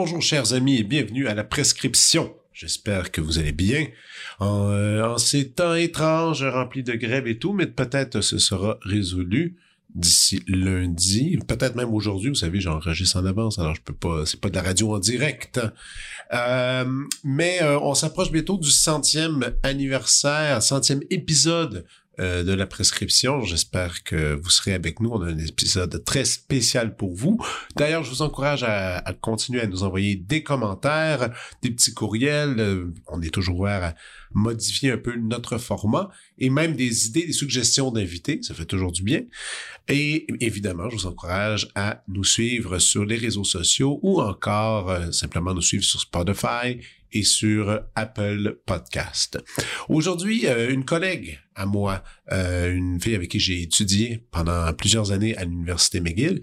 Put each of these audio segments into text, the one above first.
bonjour chers amis et bienvenue à la prescription. J'espère que vous allez bien en, euh, ces temps étranges remplis de grève et tout, mais peut-être ce sera résolu d'ici lundi, peut-être même aujourd'hui. Vous savez, j'enregistre en avance, alors je peux pas, c'est pas de la radio en direct. Euh, mais euh, on s'approche bientôt du centième anniversaire, centième épisode euh, de la prescription. J'espère que vous serez avec nous. On a un épisode très spécial pour vous. D'ailleurs, je vous encourage à, continuer à nous envoyer des commentaires, des petits courriels. Euh, on est toujours ouvert à modifier un peu notre format et même des idées, des suggestions d'invités. Ça fait toujours du bien. Et évidemment, je vous encourage à nous suivre sur les réseaux sociaux ou encore euh, simplement nous suivre sur Spotify et sur Apple Podcast. Aujourd'hui, une collègue à moi, euh, une fille avec qui j'ai étudié pendant plusieurs années à l'université McGill,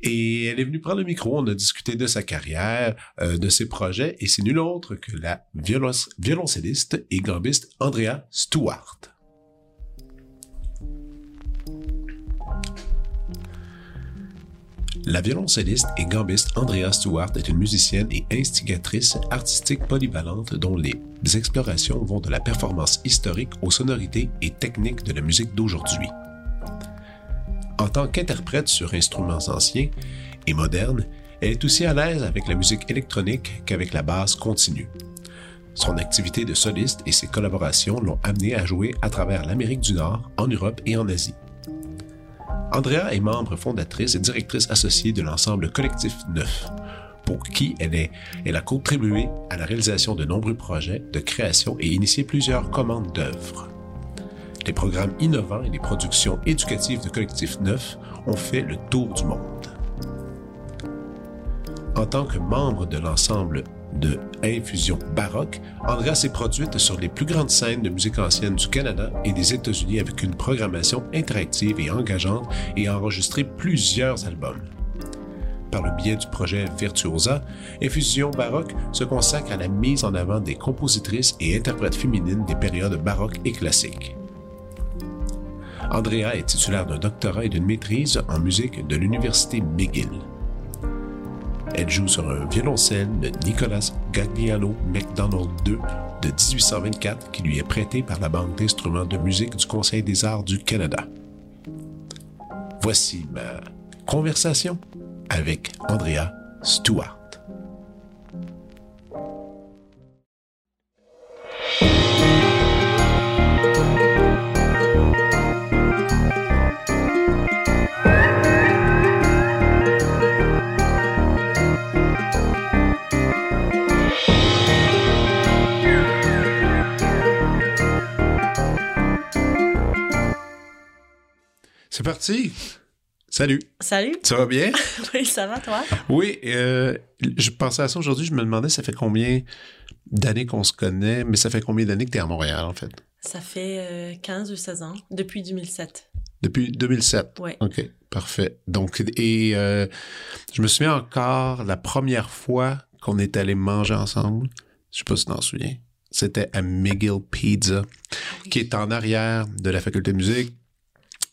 et elle est venue prendre le micro. On a discuté de sa carrière, euh, de ses projets, et c'est nul autre que la violoncelliste et gambiste Andrea Stewart. La violoncelliste et gambiste Andrea Stewart est une musicienne et instigatrice artistique polyvalente dont les explorations vont de la performance historique aux sonorités et techniques de la musique d'aujourd'hui. En tant qu'interprète sur instruments anciens et modernes, elle est aussi à l'aise avec la musique électronique qu'avec la basse continue. Son activité de soliste et ses collaborations l'ont amenée à jouer à travers l'Amérique du Nord, en Europe et en Asie. Andrea est membre fondatrice et directrice associée de l'ensemble Collectif Neuf, pour qui elle, est, elle a contribué à la réalisation de nombreux projets de création et initié plusieurs commandes d'œuvres. Les programmes innovants et les productions éducatives de Collectif Neuf ont fait le tour du monde. En tant que membre de l'ensemble de infusion baroque, Andrea s'est produite sur les plus grandes scènes de musique ancienne du Canada et des États-Unis avec une programmation interactive et engageante et a enregistré plusieurs albums. Par le biais du projet Virtuosa, Infusion baroque se consacre à la mise en avant des compositrices et interprètes féminines des périodes baroques et classiques. Andrea est titulaire d'un doctorat et d'une maîtrise en musique de l'Université McGill. Elle joue sur un violoncelle de Nicolas Gagliano MacDonald II de 1824 qui lui est prêté par la Banque d'instruments de musique du Conseil des arts du Canada. Voici ma conversation avec Andrea Stewart. C'est parti. Salut. Salut. Ça va bien? oui, ça va, toi? Oui, euh, je pensais à ça aujourd'hui. Je me demandais, ça fait combien d'années qu'on se connaît, mais ça fait combien d'années que tu es à Montréal, en fait? Ça fait 15 euh, ou 16 ans, depuis 2007. Depuis 2007? Oui. OK, parfait. Donc, et euh, je me souviens encore la première fois qu'on est allé manger ensemble. Je sais pas si tu t'en souviens. C'était à McGill Pizza, qui est en arrière de la faculté de musique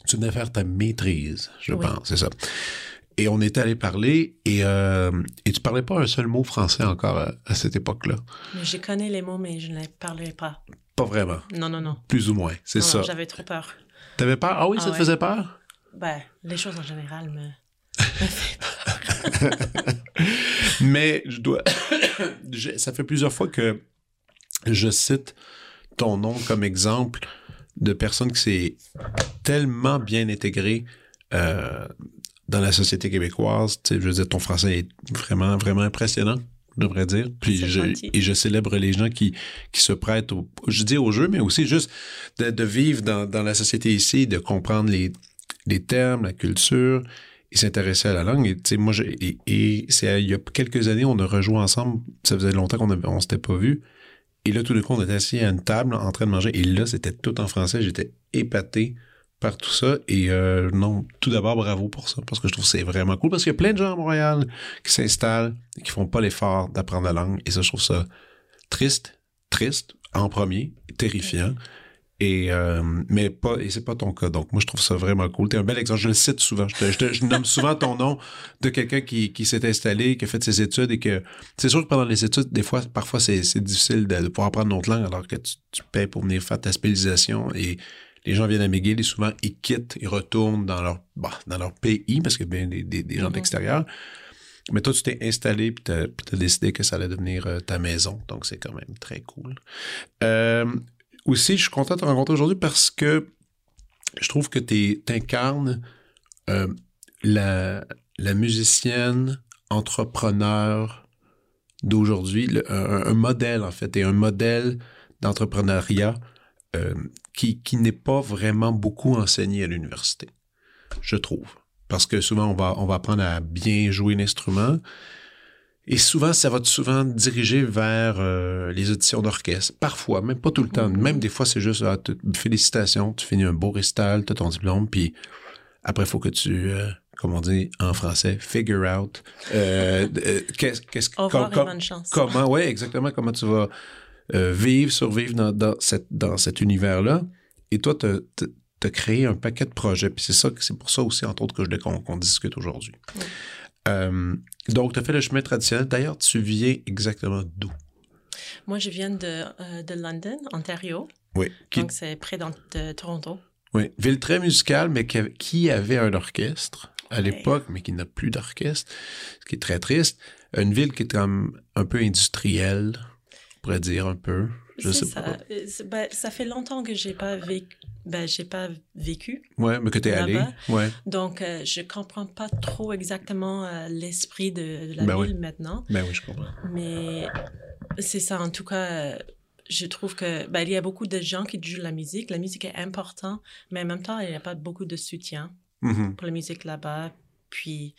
tu venais faire ta maîtrise, je pense, c'est ça. Et on est allé parler et, euh, et tu parlais pas un seul mot français encore à, cette époque-là. Je connais les mots, mais je ne les parlais pas. Pas vraiment. Non, non, non. Plus ou moins, c'est ça. J'avais trop peur. T'avais peur? Ah oui, ça te ah faisait peur? Ben, les choses en général me, peur. mais je dois. ça fait plusieurs fois que je cite ton nom comme exemple de personnes qui s'est tellement bien intégré euh, dans la société québécoise. je veux dire, ton français est vraiment, vraiment impressionnant, je devrais dire. Puis je, et je célèbre les gens qui, qui se prêtent, au, je dis au jeu, mais aussi juste de, vivre dans, dans, la société ici, de comprendre les, les termes, la culture et s'intéresser à la langue. Et, moi, je, et, c'est il y a quelques années, on a rejoué ensemble. Ça faisait longtemps qu'on ne s'était pas vu. Et là, tout le coup, on était assis à une table en train de manger. Et là, c'était tout en français. J'étais épaté par tout ça. Et euh, non, tout d'abord, bravo pour ça, parce que je trouve que c'est vraiment cool, parce qu'il y a plein de gens à Montréal qui s'installent et qui font pas l'effort d'apprendre la langue. Et ça, je trouve ça triste, triste en premier, terrifiant. Et euh, mais pas et c'est pas ton cas donc moi je trouve ça vraiment cool t'es un bel exemple je le cite souvent je, te, je, te, je nomme souvent ton nom de quelqu'un qui, qui s'est installé qui a fait ses études et que c'est sûr que pendant les études des fois parfois c'est, c'est difficile de, de, pouvoir apprendre une autre langue alors que tu, tu payes pour venir faire ta spécialisation et les gens viennent à McGill et souvent ils quittent ils retournent dans leur bah, dans leur pays parce que bien des, des, des gens mm-hmm. d'extérieur mais toi, tu t'es installé puis t'as décidé que ça allait devenir euh, ta maison. Donc, c'est quand même très cool. Euh, aussi, je suis content de te rencontrer aujourd'hui parce que je trouve que tu incarnes euh, la, musicienne entrepreneur d'aujourd'hui, un, un, modèle en fait, et un modèle d'entrepreneuriat euh, qui, qui n'est pas vraiment beaucoup enseigné à l'université, je trouve. Parce que souvent, on va, on va apprendre à bien jouer l'instrument. Et souvent, ça va te souvent diriger vers euh, les auditions d'orchestre. Parfois, même pas tout le temps. Mm-hmm. Même des fois, c'est juste ah, félicitations, tu finis un beau récital, tu as ton diplôme, puis après, il faut que tu, euh, comme on dit en français, figure out. Euh, euh qu'est-ce, com, com. Comment, ouais, exactement, comment tu vas vivre, survivre dans, dans, cette, dans cet univers-là. Et toi, tu as créé un paquet de projets. Puis c'est ça, c'est pour ça aussi, entre autres, que je qu'on, discute aujourd'hui. Euh, donc, tu as fait le chemin traditionnel. D'ailleurs, tu viens exactement d'où? Moi, je viens de, euh, de London, Ontario. Oui. Qui... Donc, c'est près de Toronto. Oui. Ville très musicale, mais qui, qui avait un orchestre à l'époque, mais qui n'a plus d'orchestre, ce qui est très triste. Une ville qui est comme un peu industrielle, on pourrait dire un peu. Je sais ça. pas. Euh, ben, ça fait longtemps que j'ai pas vécu. Ben, j'ai pas vécu. Ouais, mais que t'es allé. Ouais. Donc, euh, je comprends pas trop exactement euh, l'esprit de, de, la ben ville oui. maintenant. Ben oui, je comprends. Mais c'est ça, en tout cas, euh, je trouve que ben, il y a beaucoup de gens qui jouent la musique. La musique est importante, mais en même temps, il n'y a pas beaucoup de soutien mm-hmm. pour la musique là-bas. Puis,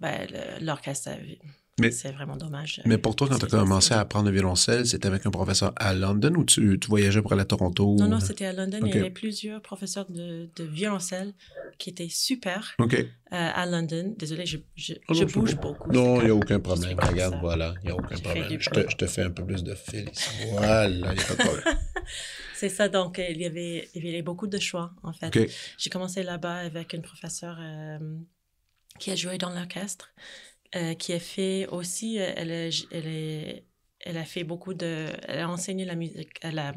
ben, l'orchestre mais, c'est vraiment dommage. Mais pour toi, quand tu as commencé à apprendre le violoncelle, c'était avec un professeur à London ou tu, tu voyageais pour aller à Toronto? Non, non, c'était à London. Okay. Il y avait plusieurs professeurs de, de violoncelle qui étaient super okay. euh, à London. Désolé, je, je, oh, je bouge beaucoup. Non, il n'y a aucun problème. Regarde, ça. voilà, il n'y a aucun je problème. Je te, je te, fais un peu plus de fil. Voilà, il n'y a pas de problème. C'est ça, donc il y, avait, il y avait beaucoup de choix, en fait. Okay. J'ai commencé là-bas avec une professeure euh, qui a joué dans l'orchestre. Euh, qui a fait aussi, euh, elle, a, elle, est, elle a fait beaucoup de, elle a enseigné la musique, elle a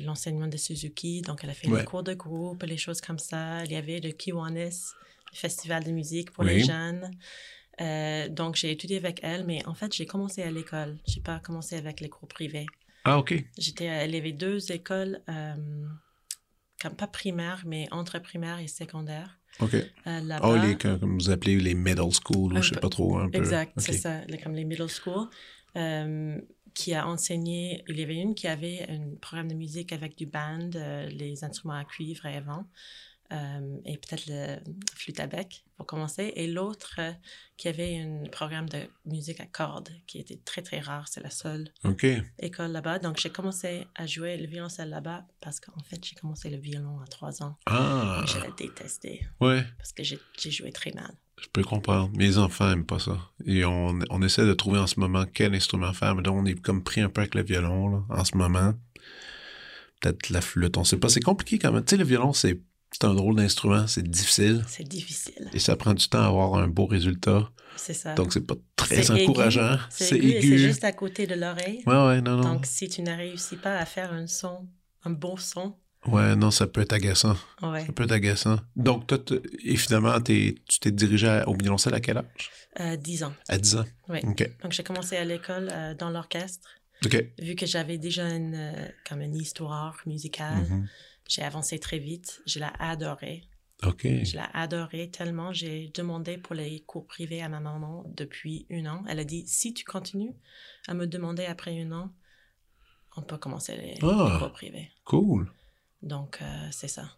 l'enseignement de Suzuki, donc elle a fait ouais. les cours de groupe, les choses comme ça. Il y avait le Kiwanis, le festival de musique pour oui. les jeunes. Euh, donc j'ai étudié avec elle, mais en fait j'ai commencé à l'école. J'ai pas commencé avec les cours privés. Ah ok. J'étais, il y avait deux écoles, euh, comme pas primaires, mais entre primaire et secondaire. OK. Euh, oh, les, comme vous appelez les middle school, ou je sais pas trop. Un peu. Exact, okay. c'est ça, les, comme les middle school. Euh, qui a enseigné, il y avait une qui avait un programme de musique avec du band, euh, les instruments à cuivre et à vent, euh, et peut-être le flûte à bec pour commencer, et l'autre euh, qui avait un programme de musique à cordes qui était très très rare, c'est la seule okay. école là-bas. Donc j'ai commencé à jouer le violoncelle là-bas parce qu'en fait j'ai commencé le violon à trois ans. Ah. Je l'ai détesté. Ouais. Parce que j'ai joué très mal. Je peux comprendre. Mes enfants aiment pas ça. Et on, on essaie de trouver en ce moment quel instrument faire, mais là, on est comme pris un peu avec le violon, là, en ce moment. Peut-être la flûte, on sait pas. C'est compliqué quand même. Tu sais, le violon, c'est c'est un drôle d'instrument, c'est difficile. C'est difficile. Et ça prend du temps à avoir un beau résultat. C'est ça. Donc, c'est pas très encourageant. C'est aigu. aigu. C'est juste à côté de l'oreille. Ouais, ouais, non, non. Donc, si tu ne réussis pas à faire un son, un bon son. Ouais, non, ça peut être agaçant. Ouais. Ça peut être agaçant. Donc, toi, et finalement, tu t'es dirigé au violoncelle à quel âge? Euh, 10 ans. À 10 ans? Oui. OK. Donc, j'ai commencé à l'école euh, dans l'orchestre. OK. Vu que j'avais déjà une, euh, comme une histoire musicale, mm -hmm. J'ai avancé très vite. Je l'ai adoré. OK. Je l'ai adoré tellement. J'ai demandé pour les cours privés à ma maman depuis un an. Elle a dit, si tu continues à me demander après un an, on peut commencer les, ah, les cours privés. Cool. Donc, euh, c'est ça.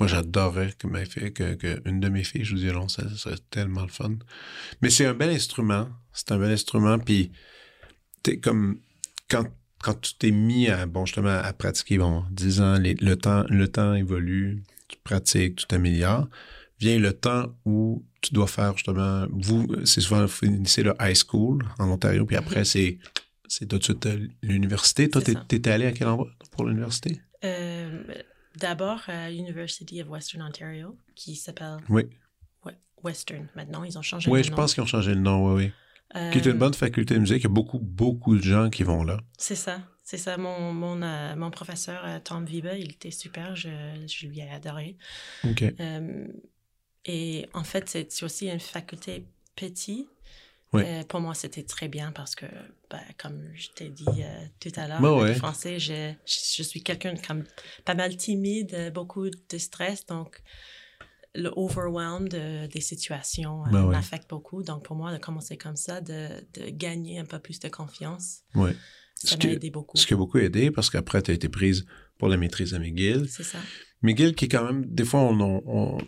Moi, j'adorais que, ma fille, que, que, une de mes filles joue du violoncelle. Ça serait tellement le fun. Mais c'est un bel instrument. C'est un bel instrument. Puis, t'es comme, quand, quand tu t'es mis à, bon, justement, à pratiquer, bon, 10 ans, les- le, temps, le temps évolue, tu pratiques, tu t'améliores, vient le temps où tu dois faire, justement, vous, c'est souvent, vous finissez le high school en Ontario, puis après, c'est, c'est tout de suite euh, l'université. Toi, t'étais allé à quel endroit pour l'université? Euh, D'abord à University of Western Ontario, qui s'appelle Oui. Western maintenant. Ils ont changé Oui, je nom. pense qu'ils ont changé le nom, oui, oui. Qui est une Euh, bonne faculté de musique. Il y a beaucoup, beaucoup de gens qui vont là. C'est ça, c'est ça. Mon, mon, euh, mon professeur, euh, Tom Viba, il était super, je, je lui ai adoré. OK. Et en fait, c'est aussi une faculté petite. Oui. Euh, pour moi, c'était très bien parce que, ben, comme je t'ai dit euh, tout à l'heure, Ben ouais. le français, je, je, je suis quelqu'un comme pas mal timide, beaucoup de stress, donc le overwhelm de- des situations euh, Ben ouais. m'affecte beaucoup. Donc pour moi, de commencer comme ça, de, de gagner un peu plus de confiance, Oui. ça Ce m'a aidé beaucoup. Ce qui a beaucoup aidé parce qu'après, tu as été prise pour la maîtrise à McGill. C'est ça. McGill, qui est quand même, des fois, on, on, on,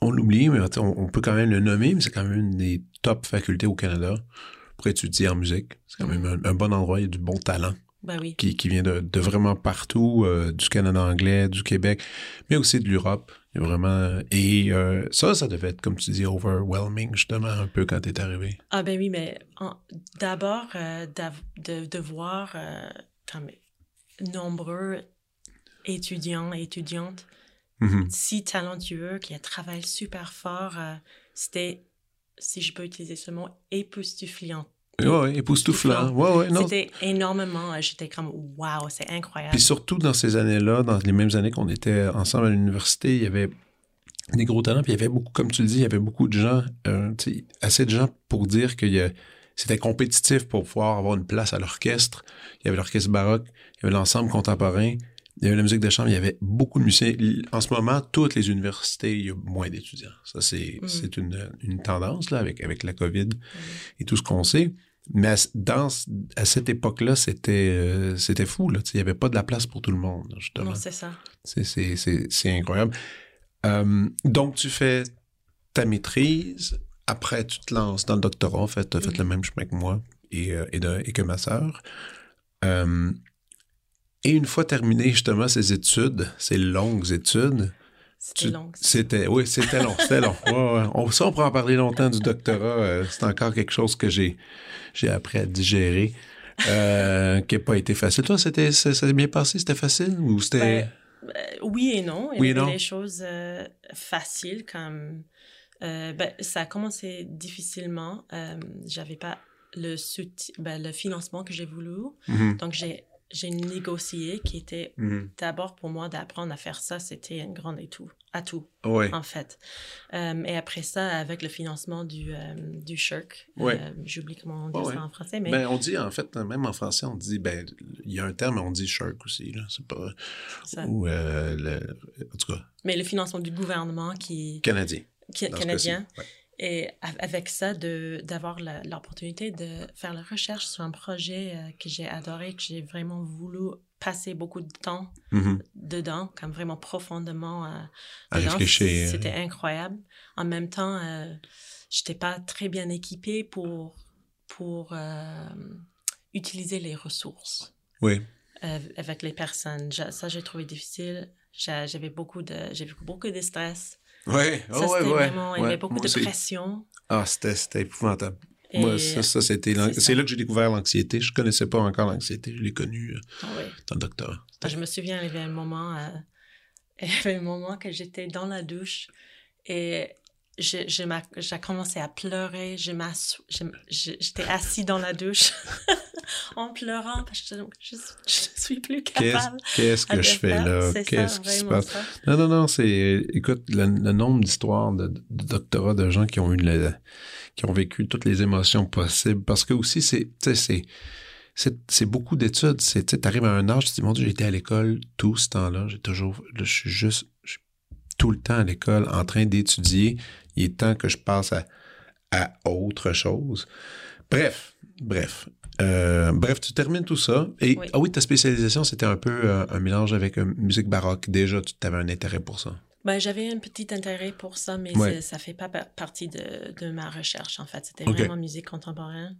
on l'oublie, mais on, on peut quand même le nommer, mais c'est quand même une des top facultés au Canada pour étudier en musique. C'est quand même un, un bon endroit, il y a du bon talent Ben oui. qui, qui vient de, de vraiment partout, euh, du Canada anglais, du Québec, mais aussi de l'Europe. Vraiment... Et euh, ça, ça devait être, comme tu dis, overwhelming, justement, un peu quand t'es arrivé. Ah ben oui, mais d'abord, euh, de, de voir comme nombreux étudiants et étudiantes Mhm. si talentueux, qui travaillent super fort, c'était, si je peux utiliser ce mot, époustouflant. Ouais, ouais, époustouflant. Ouais, ouais, non. C'était énormément, euh, j'étais comme, waouh, c'est incroyable. Puis surtout dans ces années-là, dans les mêmes années qu'on était ensemble à l'université, il y avait des gros talents, puis il y avait beaucoup, comme tu le dis, il y avait beaucoup de gens, euh, assez de gens pour dire que c'était compétitif pour pouvoir avoir une place à l'orchestre. Il y avait l'orchestre baroque, il y avait l'ensemble contemporain, il y avait la musique de chambre, il y avait beaucoup de musiciens. En ce moment, toutes les universités, il y a moins d'étudiants. Ça, c'est c'est une, une tendance, là, avec, avec la COVID et tout ce qu'on sait. Mais à, dans, à cette époque-là, c'était euh, c'était fou. Là. Il n'y avait pas de la place pour tout le monde, justement. Non, c'est ça. C'est- incroyable. Euh, donc, tu fais ta maîtrise. Après, tu te lances dans le doctorat. En fait, tu as fait Mhm. le même chemin que moi et, euh, et, de- et que ma sœur. Euh, et une fois terminé, justement, ces études, ces longues études, C'était long. c'était, oui, c'était long, c'était long. Ouais, ouais. On, ça, on pourra en parler longtemps du doctorat. euh, c'est encore quelque chose que j'ai, j'ai appris à digérer, euh, qui n'a pas été facile. Toi, c'était, ça, s'est bien passé? C'était facile ou c'était... Ben, Euh, oui et non. Il Oui y avait des choses faciles comme. ben, ça a commencé difficilement. J'avais pas le, soutien, ben, le financement que j'ai voulu. Mhm, Donc, j'ai j'ai négocié qui était mhm. d'abord pour moi d'apprendre à faire ça, c'était un grand atout, atout en fait. Euh, et après ça, avec le financement du, euh, du Ouais. euh, j'oublie comment on dit ça en français, mais Ben, on dit, en fait, même en français, on dit, ben, il y a un terme, on dit shark aussi, là. C'est pas. ça. Ou, euh, le- en tout cas, Mais le financement du gouvernement qui, canadien. qui- canadien. Ouais. Et avec ça, d'avoir l'opportunité de faire la recherche sur un projet euh, que j'ai adoré, que j'ai vraiment voulu passer beaucoup de temps Mhm. dedans, comme vraiment profondément euh, À dedans. réfléchir. C'était incroyable. En même temps, euh, j'étais pas très bien équipée pour, pour euh, utiliser les ressources Oui. avec les personnes. Ça, j'ai trouvé difficile. J'a- J'avais beaucoup de, beaucoup de stress. Ça, Oh, ouais, ouais. vraiment, il y avait beaucoup de pression. Ah, c'était, épouvantable. Et- Moi, ça, ça c'était c'est là que j'ai découvert l'anxiété. Je connaissais pas encore l'anxiété. Je l'ai connue euh, Ah ouais. dans le doctorat. Ah, Je me souviens, il y avait un moment, euh, il y avait un moment que j'étais dans la douche et j'ai commencé à pleurer. J'étais assis dans la douche en pleurant parce que je, je suis plus capable. qu'est-ce que je fais là? Qu'est-ce qui se passe? ça. Non, non, non, c'est. Écoute, le, le nombre d'histoires de, de doctorats de gens qui ont eu le, qui ont vécu toutes les émotions possibles. Parce que aussi, c'est. c'est. C'est, c'est beaucoup d'études. Tu arrives à un âge, tu te dis, mon Dieu, j'ai été à l'école tout ce temps-là. J'ai toujours. là, je suis juste. je suis tout le temps à l'école en train d'étudier. Il est temps que je passe à, à autre chose. Bref, bref. Euh, bref, tu termines tout ça. Et Oui. ah oui, ta spécialisation, c'était un peu euh, un mélange avec euh, musique baroque. Déjà, tu avais un intérêt pour ça. Ben, J'avais un petit intérêt pour ça, mais Ouais. ça fait pas pa- partie de, de ma recherche, en fait. C'était vraiment musique contemporaine.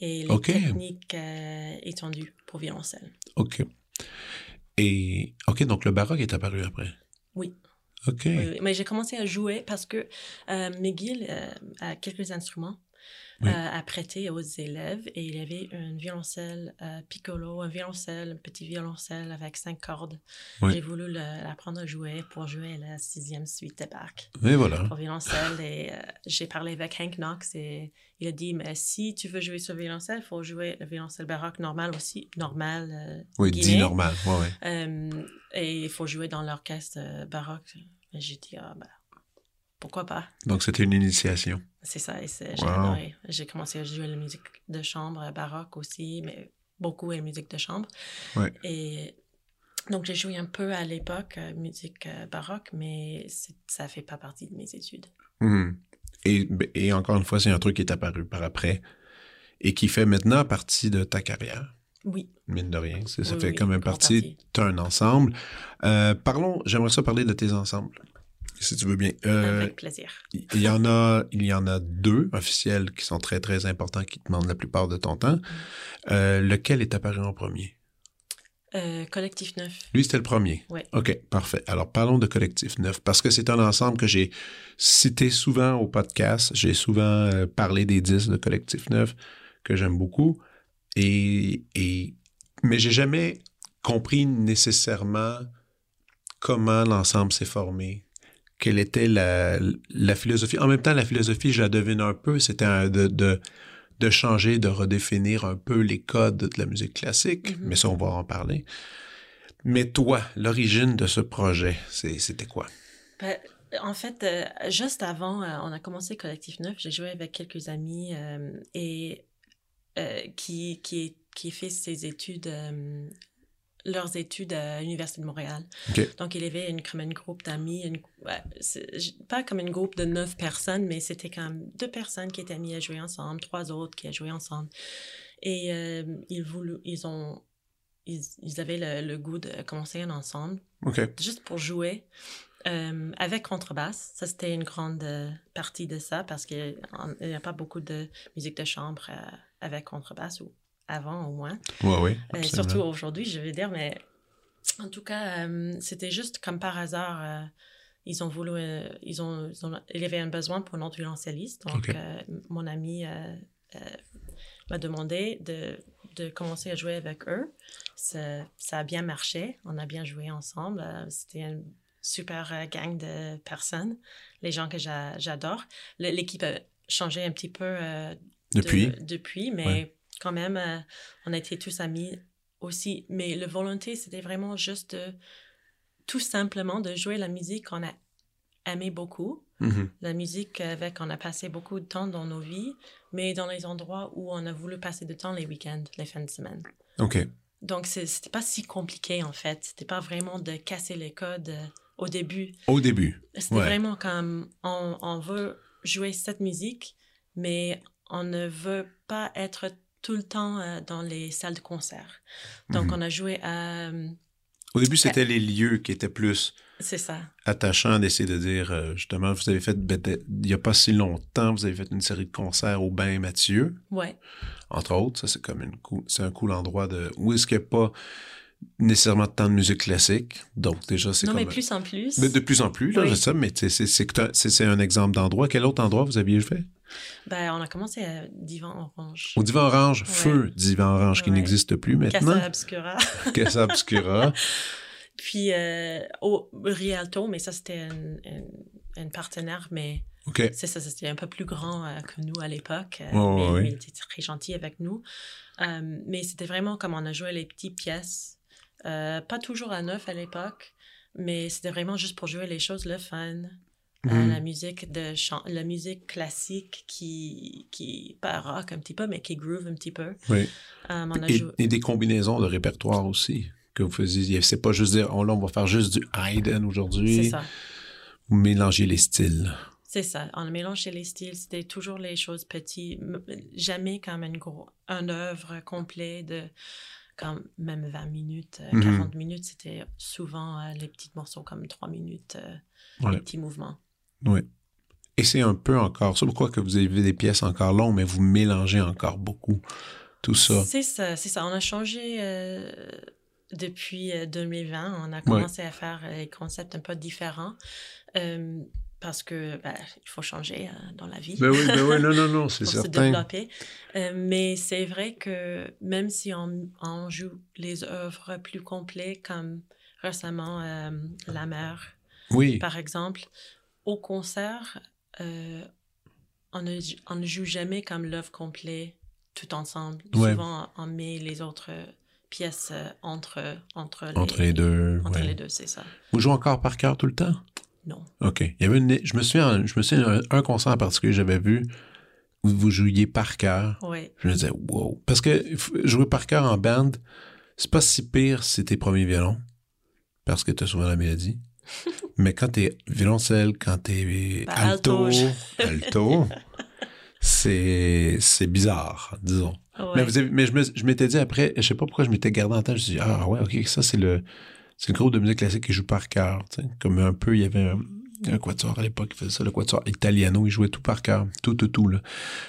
et les Ok. techniques étendues pour violoncelle. OK. Et, OK, donc le baroque est apparu après? Oui. Mais j'ai commencé à jouer parce que euh, McGill euh, a quelques instruments Oui. euh, à prêter aux élèves et il y avait un violoncelle euh, piccolo, un violoncelle, un petit violoncelle avec cinq cordes. Oui. J'ai voulu l'apprendre à jouer pour jouer la sixième suite de Bach Et voilà. pour violoncelle et euh, j'ai parlé avec Hank Knox et il a dit mais si tu veux jouer sur violoncelle, il faut jouer le violoncelle baroque normal aussi, normal. euh, Oui, dit normal. Ouais, ouais. Euh, et il faut jouer dans l'orchestre baroque. J'ai dit, ah, ben, pourquoi pas? Donc, c'était une initiation. C'est ça, et j'ai Wow. adoré. J'ai commencé à jouer la musique de chambre euh, baroque aussi, mais beaucoup la musique de chambre. Ouais. Et donc, j'ai joué un peu à l'époque, euh, musique euh, baroque, mais ça fait pas partie de mes études. Mhm. Et, et encore une fois, c'est un truc qui est apparu par après et qui fait maintenant partie de ta carrière. Oui. Mine de rien. Ça Oui, fait oui, quand même partie partie. d'un ensemble. Euh, parlons, j'aimerais ça parler de tes ensembles, si tu veux bien. Euh, Avec plaisir. il y en a, il y en a deux officiels qui sont très, très importants, qui demandent la plupart de ton temps. Euh, lequel est apparu en premier? Euh, Collectif Neuf. Lui, c'était le premier. Ouais. OK, parfait. Alors, parlons de Collectif Neuf, parce que c'est un ensemble que j'ai cité souvent au podcast. J'ai souvent parlé des disques de Collectif Neuf que j'aime beaucoup. Et, et, mais j'ai jamais compris nécessairement comment l'ensemble s'est formé. Quelle était la, la philosophie. En même temps, la philosophie, je la devine un peu, c'était de, de, de changer, de redéfinir un peu les codes de la musique classique, Mhm. mais ça, on va en parler. Mais toi, l'origine de ce projet, c'était quoi? Ben, en fait, euh, juste avant, euh, on a commencé Collectif Neuf, j'ai joué avec quelques amis euh, et qui, qui, qui fait ses études, leurs études à l'Université de Montréal. Donc, il y avait une, comme un groupe d'amis, une- pas comme un groupe de neuf personnes, mais c'était comme deux personnes qui étaient amies à jouer ensemble, trois autres qui a joué ensemble. Et euh, ils, voulu, ils, ont, ils, ils avaient le, le goût de commencer un ensemble juste pour jouer euh, avec contrebasse. Ça, c'était une grande euh, partie de ça parce qu'il n'y a pas beaucoup de musique de chambre euh, avec contrebasse, ou avant au moins. Ouais, oui. Euh, surtout aujourd'hui, je veux dire, mais en tout cas, euh, c'était juste comme par hasard. euh, ils ont voulu, euh, ils ont, ils ont- il y avait un besoin pour un violoncelliste. Donc, mon ami m'a demandé de, de commencer à jouer avec eux. Ça, ça a bien marché. On a bien joué ensemble. C'était une super gang de personnes, les gens que j'a- j'adore. L'équipe a changé un petit peu de- Depuis? depuis, mais Ouais. Quand même, euh, on a été tous amis aussi. Mais la volonté, c'était vraiment juste de, tout simplement de jouer la musique qu'on a aimé beaucoup. Mhm. La musique avec, on a passé beaucoup de temps dans nos vies, mais dans les endroits où on a voulu passer du temps les week-ends, les fins de semaine. OK. Donc, c'était pas si compliqué, en fait. C'était pas vraiment de casser les codes euh, au début. Au début. C'était Ouais. vraiment comme on, on veut jouer cette musique, mais on ne veut pas être tout le temps euh, dans les salles de concert. Donc, Mhm. on a joué à. euh, Au début, c'était les lieux qui étaient plus C'est ça. attachants d'essayer de dire, euh, justement, vous avez fait, ben, il n'y a pas si longtemps, vous avez fait une série de concerts au Bain Mathieu, Ouais. entre autres. Ça, c'est comme une c'est un cool endroit de, où est-ce qu'il n'y a pas nécessairement tant de musique classique. Donc, déjà, c'est Non, comme... mais plus en plus. Mais de plus en plus, là, Oui. je sais ça, mais c'est- un exemple d'endroit. Quel autre endroit vous aviez fait? Ben, on a commencé à Divan Orange. Au Divan Orange, Ouais. feu Divan Orange qui Ouais. n'existe plus maintenant. Casa Obscura. Casa Obscura. Puis euh, au Rialto, mais ça, c'était un, un- un partenaire, mais OK. c'est ça, c'était un peu plus grand euh, que nous à l'époque. euh, mais, mais il était très gentil avec nous. Mais c'était vraiment comme on a joué les petites pièces. Euh, pas toujours à neuf à l'époque, mais c'était vraiment juste pour jouer les choses le fun. Euh, Mhm. la musique de la musique classique qui qui pas rock un petit peu mais qui groove un petit peu. Oui. Euh, on a Et, joué- et des combinaisons de répertoire aussi que vous faisiez. C'est pas juste dire, oh là, on va faire juste du Haydn c'est aujourd'hui. ça. Vous mélangez les styles. C'est ça. On mélangeait les styles. C'était toujours les choses petites. Jamais comme une gros, un œuvre complet de quand même 20 minutes, euh, Mhm. 40 minutes. C'était souvent euh, les petits morceaux comme 3 minutes, euh, Ouais. les petits mouvements. Oui. Et c'est un peu encore ça. Pourquoi que vous avez des pièces encore longues, mais vous mélangez encore beaucoup tout ça? C'est ça, c'est ça. On a changé euh, depuis 2020. On a commencé à faire des concepts un peu différents. Euh, parce que ben, il faut changer euh, dans la vie. Ben oui, ben oui, non, non, non, c'est certain. se développer. mais c'est vrai que même si on, on, joue les œuvres plus complètes, comme récemment La Mer, oui. par exemple, au concert, euh, on, ne, on, ne, joue jamais comme l'œuvre complète tout ensemble. Souvent, on met les autres pièces euh, entre, entre, les, entre les deux. Entre les deux, c'est ça. Vous jouez encore par cœur tout le temps? Non. OK. Il y avait une, je me souviens, je me souviens un, concert en particulier que j'avais vu où vous jouiez par cœur. Oui. Je me disais, wow. Parce que jouer par cœur en band, c'est pas si pire si t'es premier violon, parce que t'as souvent la mélodie. Mais quand t'es violoncelle, quand t'es Ben, alto, alto, c'est bizarre, disons. Ouais. Mais, vous avez- mais je me- je m'étais dit après, je sais pas pourquoi je m'étais gardé en tête, je me suis dit, ah ouais, ok, ça c'est le c'est le groupe de musique classique qui joue par cœur. Comme un peu, il y avait un, un quatuor à l'époque qui faisait ça, le quatuor italiano, il jouait tout par cœur, tout, tout, tout.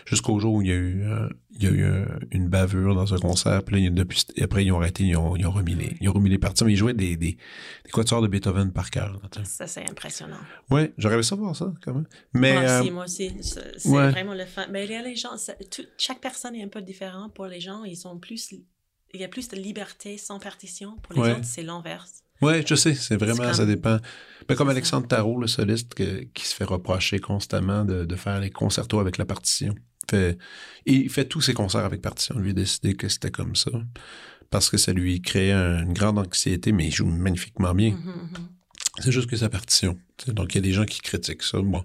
Jusqu'au jour où il y a eu, euh, il y a eu euh, une bavure dans un concert, puis là, depuis, après, ils ont arrêté, ils ont, ils ont remis les, ils ont remis les parties, mais ils jouaient des, des, des quatuors de Beethoven par cœur. Ça, c'est impressionnant. Ouais, j'aurais aimé ça voir ça, quand même. Mais, moi euh, aussi, moi aussi. C'est c'est ouais. vraiment le fun. Mais il y a les gens, ça- tout- chaque personne est un peu différente. Pour les gens, ils sont plus, il y a plus de liberté sans partition. Pour les Ouais. autres, c'est l'inverse. Ouais, je sais, c'est vraiment, comme- ça dépend. Ben, comme Alexandre Tarot, le soliste, que- qui se fait reprocher constamment de, de faire les concertos avec la partition. Fait, il fait tous ses concerts avec partition. Lui a décidé que c'était comme ça. Parce que ça lui créait un- une grande anxiété, mais il joue magnifiquement bien. Mhm, mhm. C'est juste que sa partition. Donc, il y a des gens qui critiquent ça. Bon,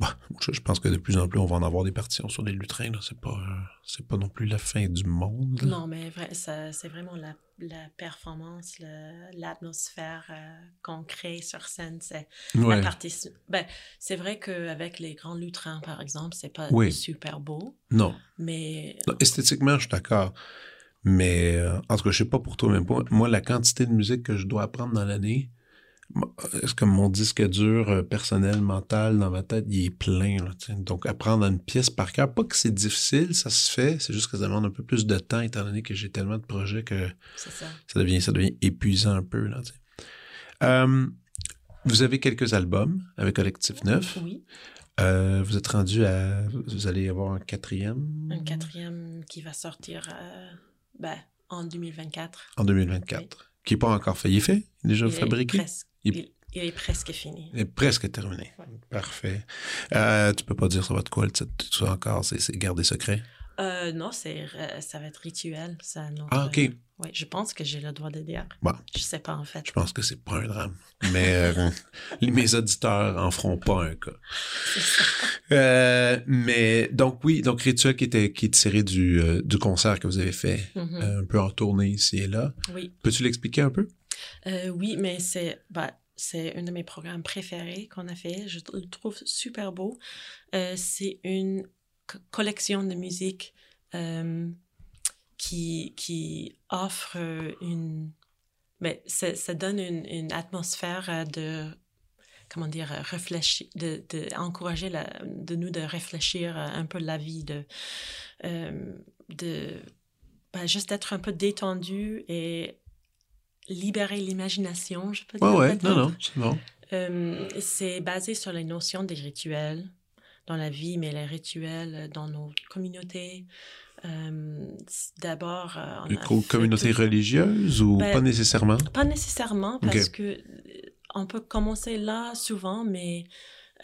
Bon, je, pense que de plus en plus, on va en avoir des partitions sur des lutrins. C'est pas, euh, c'est pas non plus la fin du monde. là. Non, mais vrai, c'est vraiment la, la performance, l'atmosphère euh, qu'on crée sur scène. C'est Ouais. Ben, c'est vrai qu'avec les grands lutrins, par exemple, c'est pas Oui. super beau, Non. mais Non, esthétiquement, je suis d'accord. Mais euh, en tout cas, je sais pas pour toi, même pas. Moi, la quantité de musique que je dois apprendre dans l'année, c'est comme mon disque dur euh, personnel, mental, dans ma tête, il est plein. là. Donc, apprendre une pièce par cœur, pas que c'est difficile, ça se fait, c'est juste que ça demande un peu plus de temps, étant donné que j'ai tellement de projets que ça. ça devient, ça devient épuisant un peu. Là. Euh, vous avez quelques albums avec Collectif Neuf. Oui, Euh, vous êtes rendu à... Vous allez avoir un quatrième? Un quatrième qui va sortir euh, ben, en 2024. en 2024, qui n'est pas encore fait. Il est fait? Il est déjà Il est fabriqué? presque- Il- il- il est presque fini. Il est presque terminé. Ouais. Parfait. Euh, tu peux pas dire ça va de quoi, le titre, tout ça encore, c'est garder secret? Euh, non, c'est, euh, ça va être rituel. Ah, ok. euh, oui, je pense que j'ai le droit de dire. Bon. Je sais pas, en fait. Je pense que c'est pas un drame. Mais euh, mes auditeurs en feront pas un cas. Ça. Mais donc oui, donc Rituel qui était qui est tiré du, du concert que vous avez fait Mhm. euh, un peu en tournée ici et là. Oui. Peux-tu l'expliquer un peu? Euh, oui, mais c'est bah, un de mes programmes préférés qu'on a fait. Je le trouve super beau. Euh, c'est une co- collection de musique euh, qui, qui offre une... Mais ça, ça donne une, une atmosphère de... Comment dire, réfléchir, de, encourager la, de nous de réfléchir un peu la vie, de, de ben, juste d'être un peu détendu et libérer l'imagination, je peux dire. ouais, peut-être. non, non, c'est bon. Euh, c'est basé sur les notions des rituels dans la vie, mais les rituels dans nos communautés. Euh, D'abord, euh, on Une a co- fait communauté tout- religieuse ou Ben, pas nécessairement? Pas nécessairement, parce Ok. que on peut commencer là souvent, mais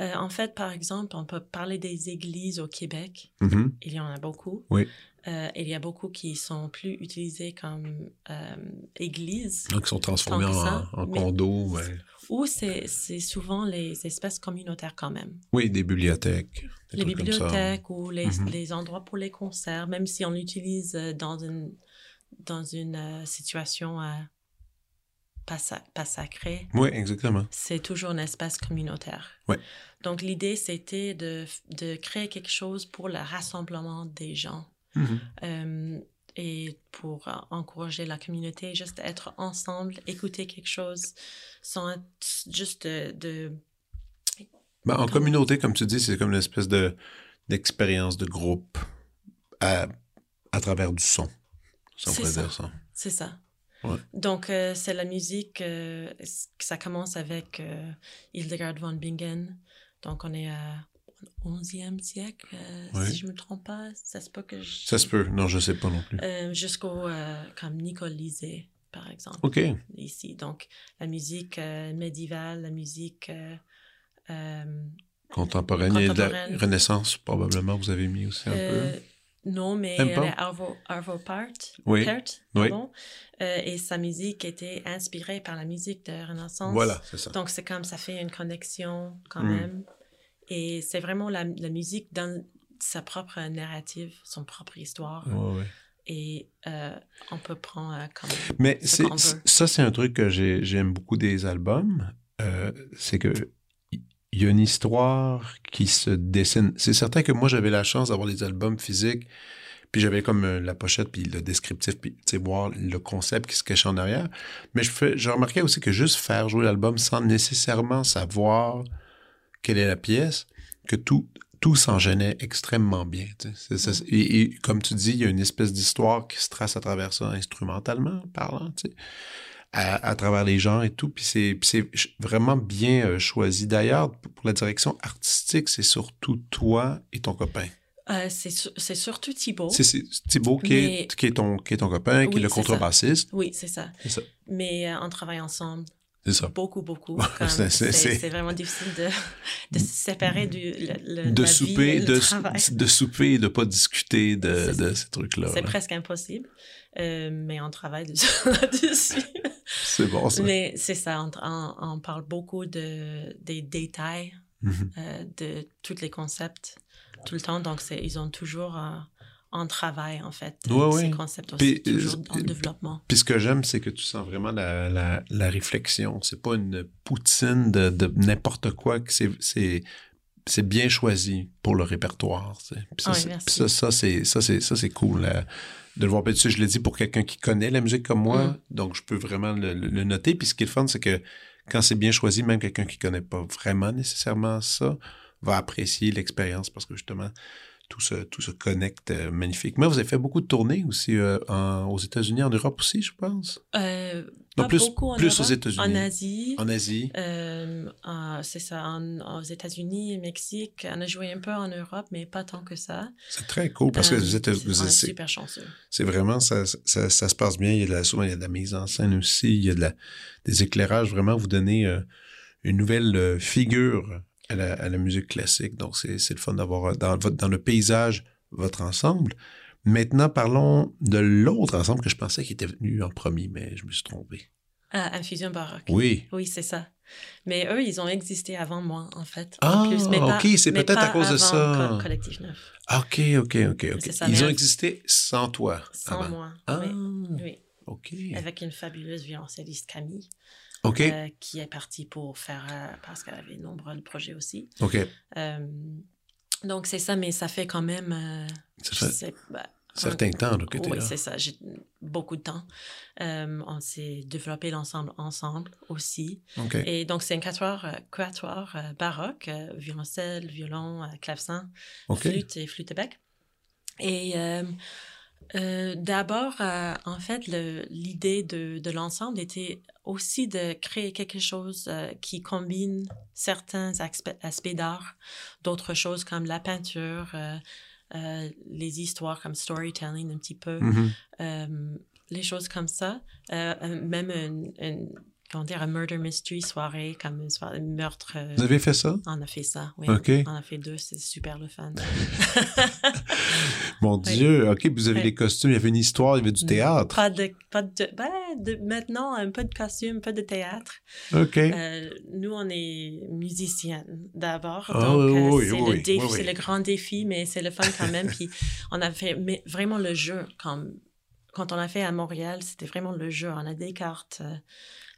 euh, en fait, par exemple, on peut parler des églises au Québec. Mhm. Il y en a beaucoup. Oui. Euh, il y a beaucoup qui sont plus utilisés comme euh, églises. Donc, ils sont que en, en condos. ouais. Ou c'est souvent les espèces communautaires quand même. Oui, des bibliothèques. des les bibliothèques ou les, Mhm. les endroits pour les concerts, même si on l'utilise euh, dans une, dans une situation pas, pas sacrée, Oui, exactement. c'est toujours un espace communautaire. Ouais. Donc l'idée, c'était de, de créer quelque chose pour le rassemblement des gens. Mhm. Euh, et pour euh, encourager la communauté, juste être ensemble, écouter quelque chose sans être juste de, de- Ben, en communauté, comme tu dis, c'est comme une espèce de d'expérience de groupe à, à travers du son. Si on C'est pourrait ça. dire ça. C'est ça. Ouais. Donc, euh, c'est la musique, euh, ça commence avec euh, Hildegard von Bingen. Donc, on est à 11e siècle, euh, Ouais. si je me trompe pas. Ça se peut que je... Ça se peut. Non, je sais pas non plus. Jusqu'au, comme Nicole Lisée, par exemple, OK. ici. Donc, la musique médiévale, la musique... Contemporaine. Y a de la Contemporaine. Renaissance, probablement, vous avez mis aussi un peu. Non, mais Arvo, Arvo Part, Oui. Pardon. Euh, et sa musique était inspirée par la musique de Renaissance. Voilà, c'est ça. Donc, c'est comme ça fait une connexion quand Mm. même. Et c'est vraiment la, la musique dans sa propre narrative, son propre histoire. Ouais, ouais. Et euh, on peut prendre euh, comme... Mais Ce ça, c'est un truc que j'ai- j'aime beaucoup des albums. C'est que il y a une histoire qui se dessine. C'est certain que moi, j'avais la chance d'avoir des albums physiques, puis j'avais comme euh, la pochette, puis le descriptif, puis tu sais, voir le concept qui se cachait en arrière. Mais je, fais, je remarquais aussi que juste faire jouer l'album sans nécessairement savoir quelle est la pièce, que tout, tout s'enchaînait extrêmement bien. c'est- et, et comme tu dis, il y a une espèce d'histoire qui se trace à travers ça, instrumentalement parlant, à, à travers les genres et tout. Puis c'est, vraiment bien euh, choisi. D'ailleurs, pour la direction artistique, c'est surtout toi et ton copain. Euh, c'est sur- c'est surtout Thibaut. C'est, Thibaut qui, est, Mais- qui, est ton, qui est ton copain, qui est le contrebassiste. Oui, c'est ça. Mais euh, on travaille ensemble ça. beaucoup, beaucoup. C'est- vraiment difficile de, de se séparer du le- le- De la souper, vie le de, travail. de souper et de pas discuter de, de ces trucs-là. C'est presque impossible, euh, mais on travaille dessus. C'est bon, ça. mais c'est ça, on, on- on parle beaucoup de, des détails, Mhm. euh, de tous les concepts, tout le temps. Donc, c'est- ils ont toujours euh, en travail, en fait, Ouais, ces ouais. concepts aussi, Puis, toujours euh, en développement. Puis ce que j'aime, c'est que tu sens vraiment la, la, la réflexion. C'est pas une poutine de, de n'importe quoi. C'est, bien choisi pour le répertoire. tu sais. Puis ça, oui, c'est- merci. puis ça, ça, c'est, cool là, de le voir. Puis tu sais, je l'ai dit pour quelqu'un qui connaît la musique comme moi, Mm. donc je peux vraiment le noter. Puis ce qui est le fun, c'est que quand c'est bien choisi, même quelqu'un qui connaît pas vraiment nécessairement ça va apprécier l'expérience parce que justement, tout se, tout se connecte euh, magnifiquement. Vous avez fait beaucoup de tournées aussi euh, en- aux États-Unis, en Europe aussi, je pense. Euh, Non, pas plus- beaucoup en plus aux États-Unis. En Asie. En Asie. euh, c'est ça, en- aux États-Unis, Mexique. On a joué un peu en Europe, mais pas tant que ça. C'est très cool parce que vous êtes, vous est êtes- super chanceux. c'est vraiment, ça, ça, ça se passe bien. Il y a de la, souvent, il y a de la mise en scène aussi. Il y a de la, des éclairages. Vraiment, vous donnez une nouvelle figure à la, à la musique classique. Donc, c'est, c'est le fun d'avoir euh, dans, dans le paysage votre ensemble. Maintenant, parlons de l'autre ensemble que je pensais qui était venu en premier, mais je me suis trompé. Ah, Infusion baroque. Oui. Oui, c'est ça. Mais eux, ils ont existé avant moi, en fait. Ah, en plus, mais pas- ok, c'est mais peut-être à cause de ça. Co- Collectif OK, OK, OK, ça, Ils ont existé sans toi. Sans avant. moi. Ah, Oui, oui. OK. Avec une fabuleuse violoncelliste Camille, Euh, qui est partie pour faire, euh, parce qu'elle avait de nombreux projets aussi. OK. Euh, donc, c'est ça, mais ça fait quand même. Ça fait bah, un certain temps là, que tu Oui, c'est ça. J'ai beaucoup de temps. On s'est développé l'ensemble ensemble aussi. Et donc, c'est un quatuor, quatuor baroque, violoncelle, violon, clavecin, flûte et flûte bec. Et euh, d'abord, euh, en fait, le- l'idée de, de l'ensemble était aussi de créer quelque chose euh, qui combine certains aspects, aspects d'art, d'autres choses comme la peinture, les histoires comme storytelling un petit peu, Mhm. euh, les choses comme ça. Même une, une- comment dire, un murder mystery soirée, comme une soirée de meurtre. euh, Vous avez fait ça? on a fait ça, oui. OK. On a fait deux, c'est super le fun. Mon Oui. Dieu, OK, vous avez Oui. les costumes, il y avait une histoire, il y avait du théâtre. Pas de, pas de, ben, de- maintenant, un peu de costume, un peu de théâtre. OK. Euh, nous, on est musiciennes d'abord. Ah, donc, oui, euh, oui, c'est oui, le défi, c'est le grand défi, mais c'est le fun quand même. Puis, on a fait mais vraiment le jeu. Comme, quand on a fait à Montréal, c'était vraiment le jeu. On a des cartes. euh,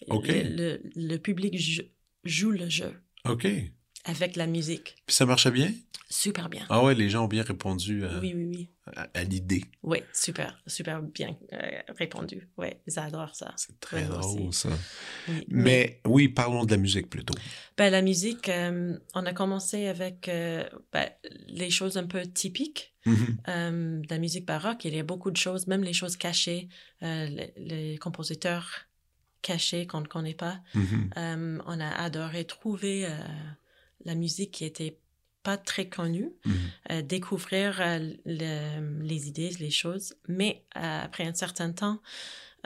OK. Le, le, le public jou- joue le jeu. OK. avec la musique. Puis ça marchait bien? Super bien. Ah ouais, les gens ont bien répondu à, Oui, oui, oui. à- à l'idée. Oui, super, super bien euh, répondu. Oui, ils adorent ça. C'est très drôle, aussi. ça. Oui. Mais oui, parlons de la musique plutôt. Ben, la musique, euh, on a commencé avec euh, ben, les choses un peu typiques. Mhm. euh, de la musique baroque, il y a beaucoup de choses, même les choses cachées, euh, les, les compositeurs cachés qu'on ne connaît pas. Mhm. Euh, on a adoré trouver la musique qui était pas très connue, Mhm. euh, découvrir le- les idées, les choses. Mais après un certain temps,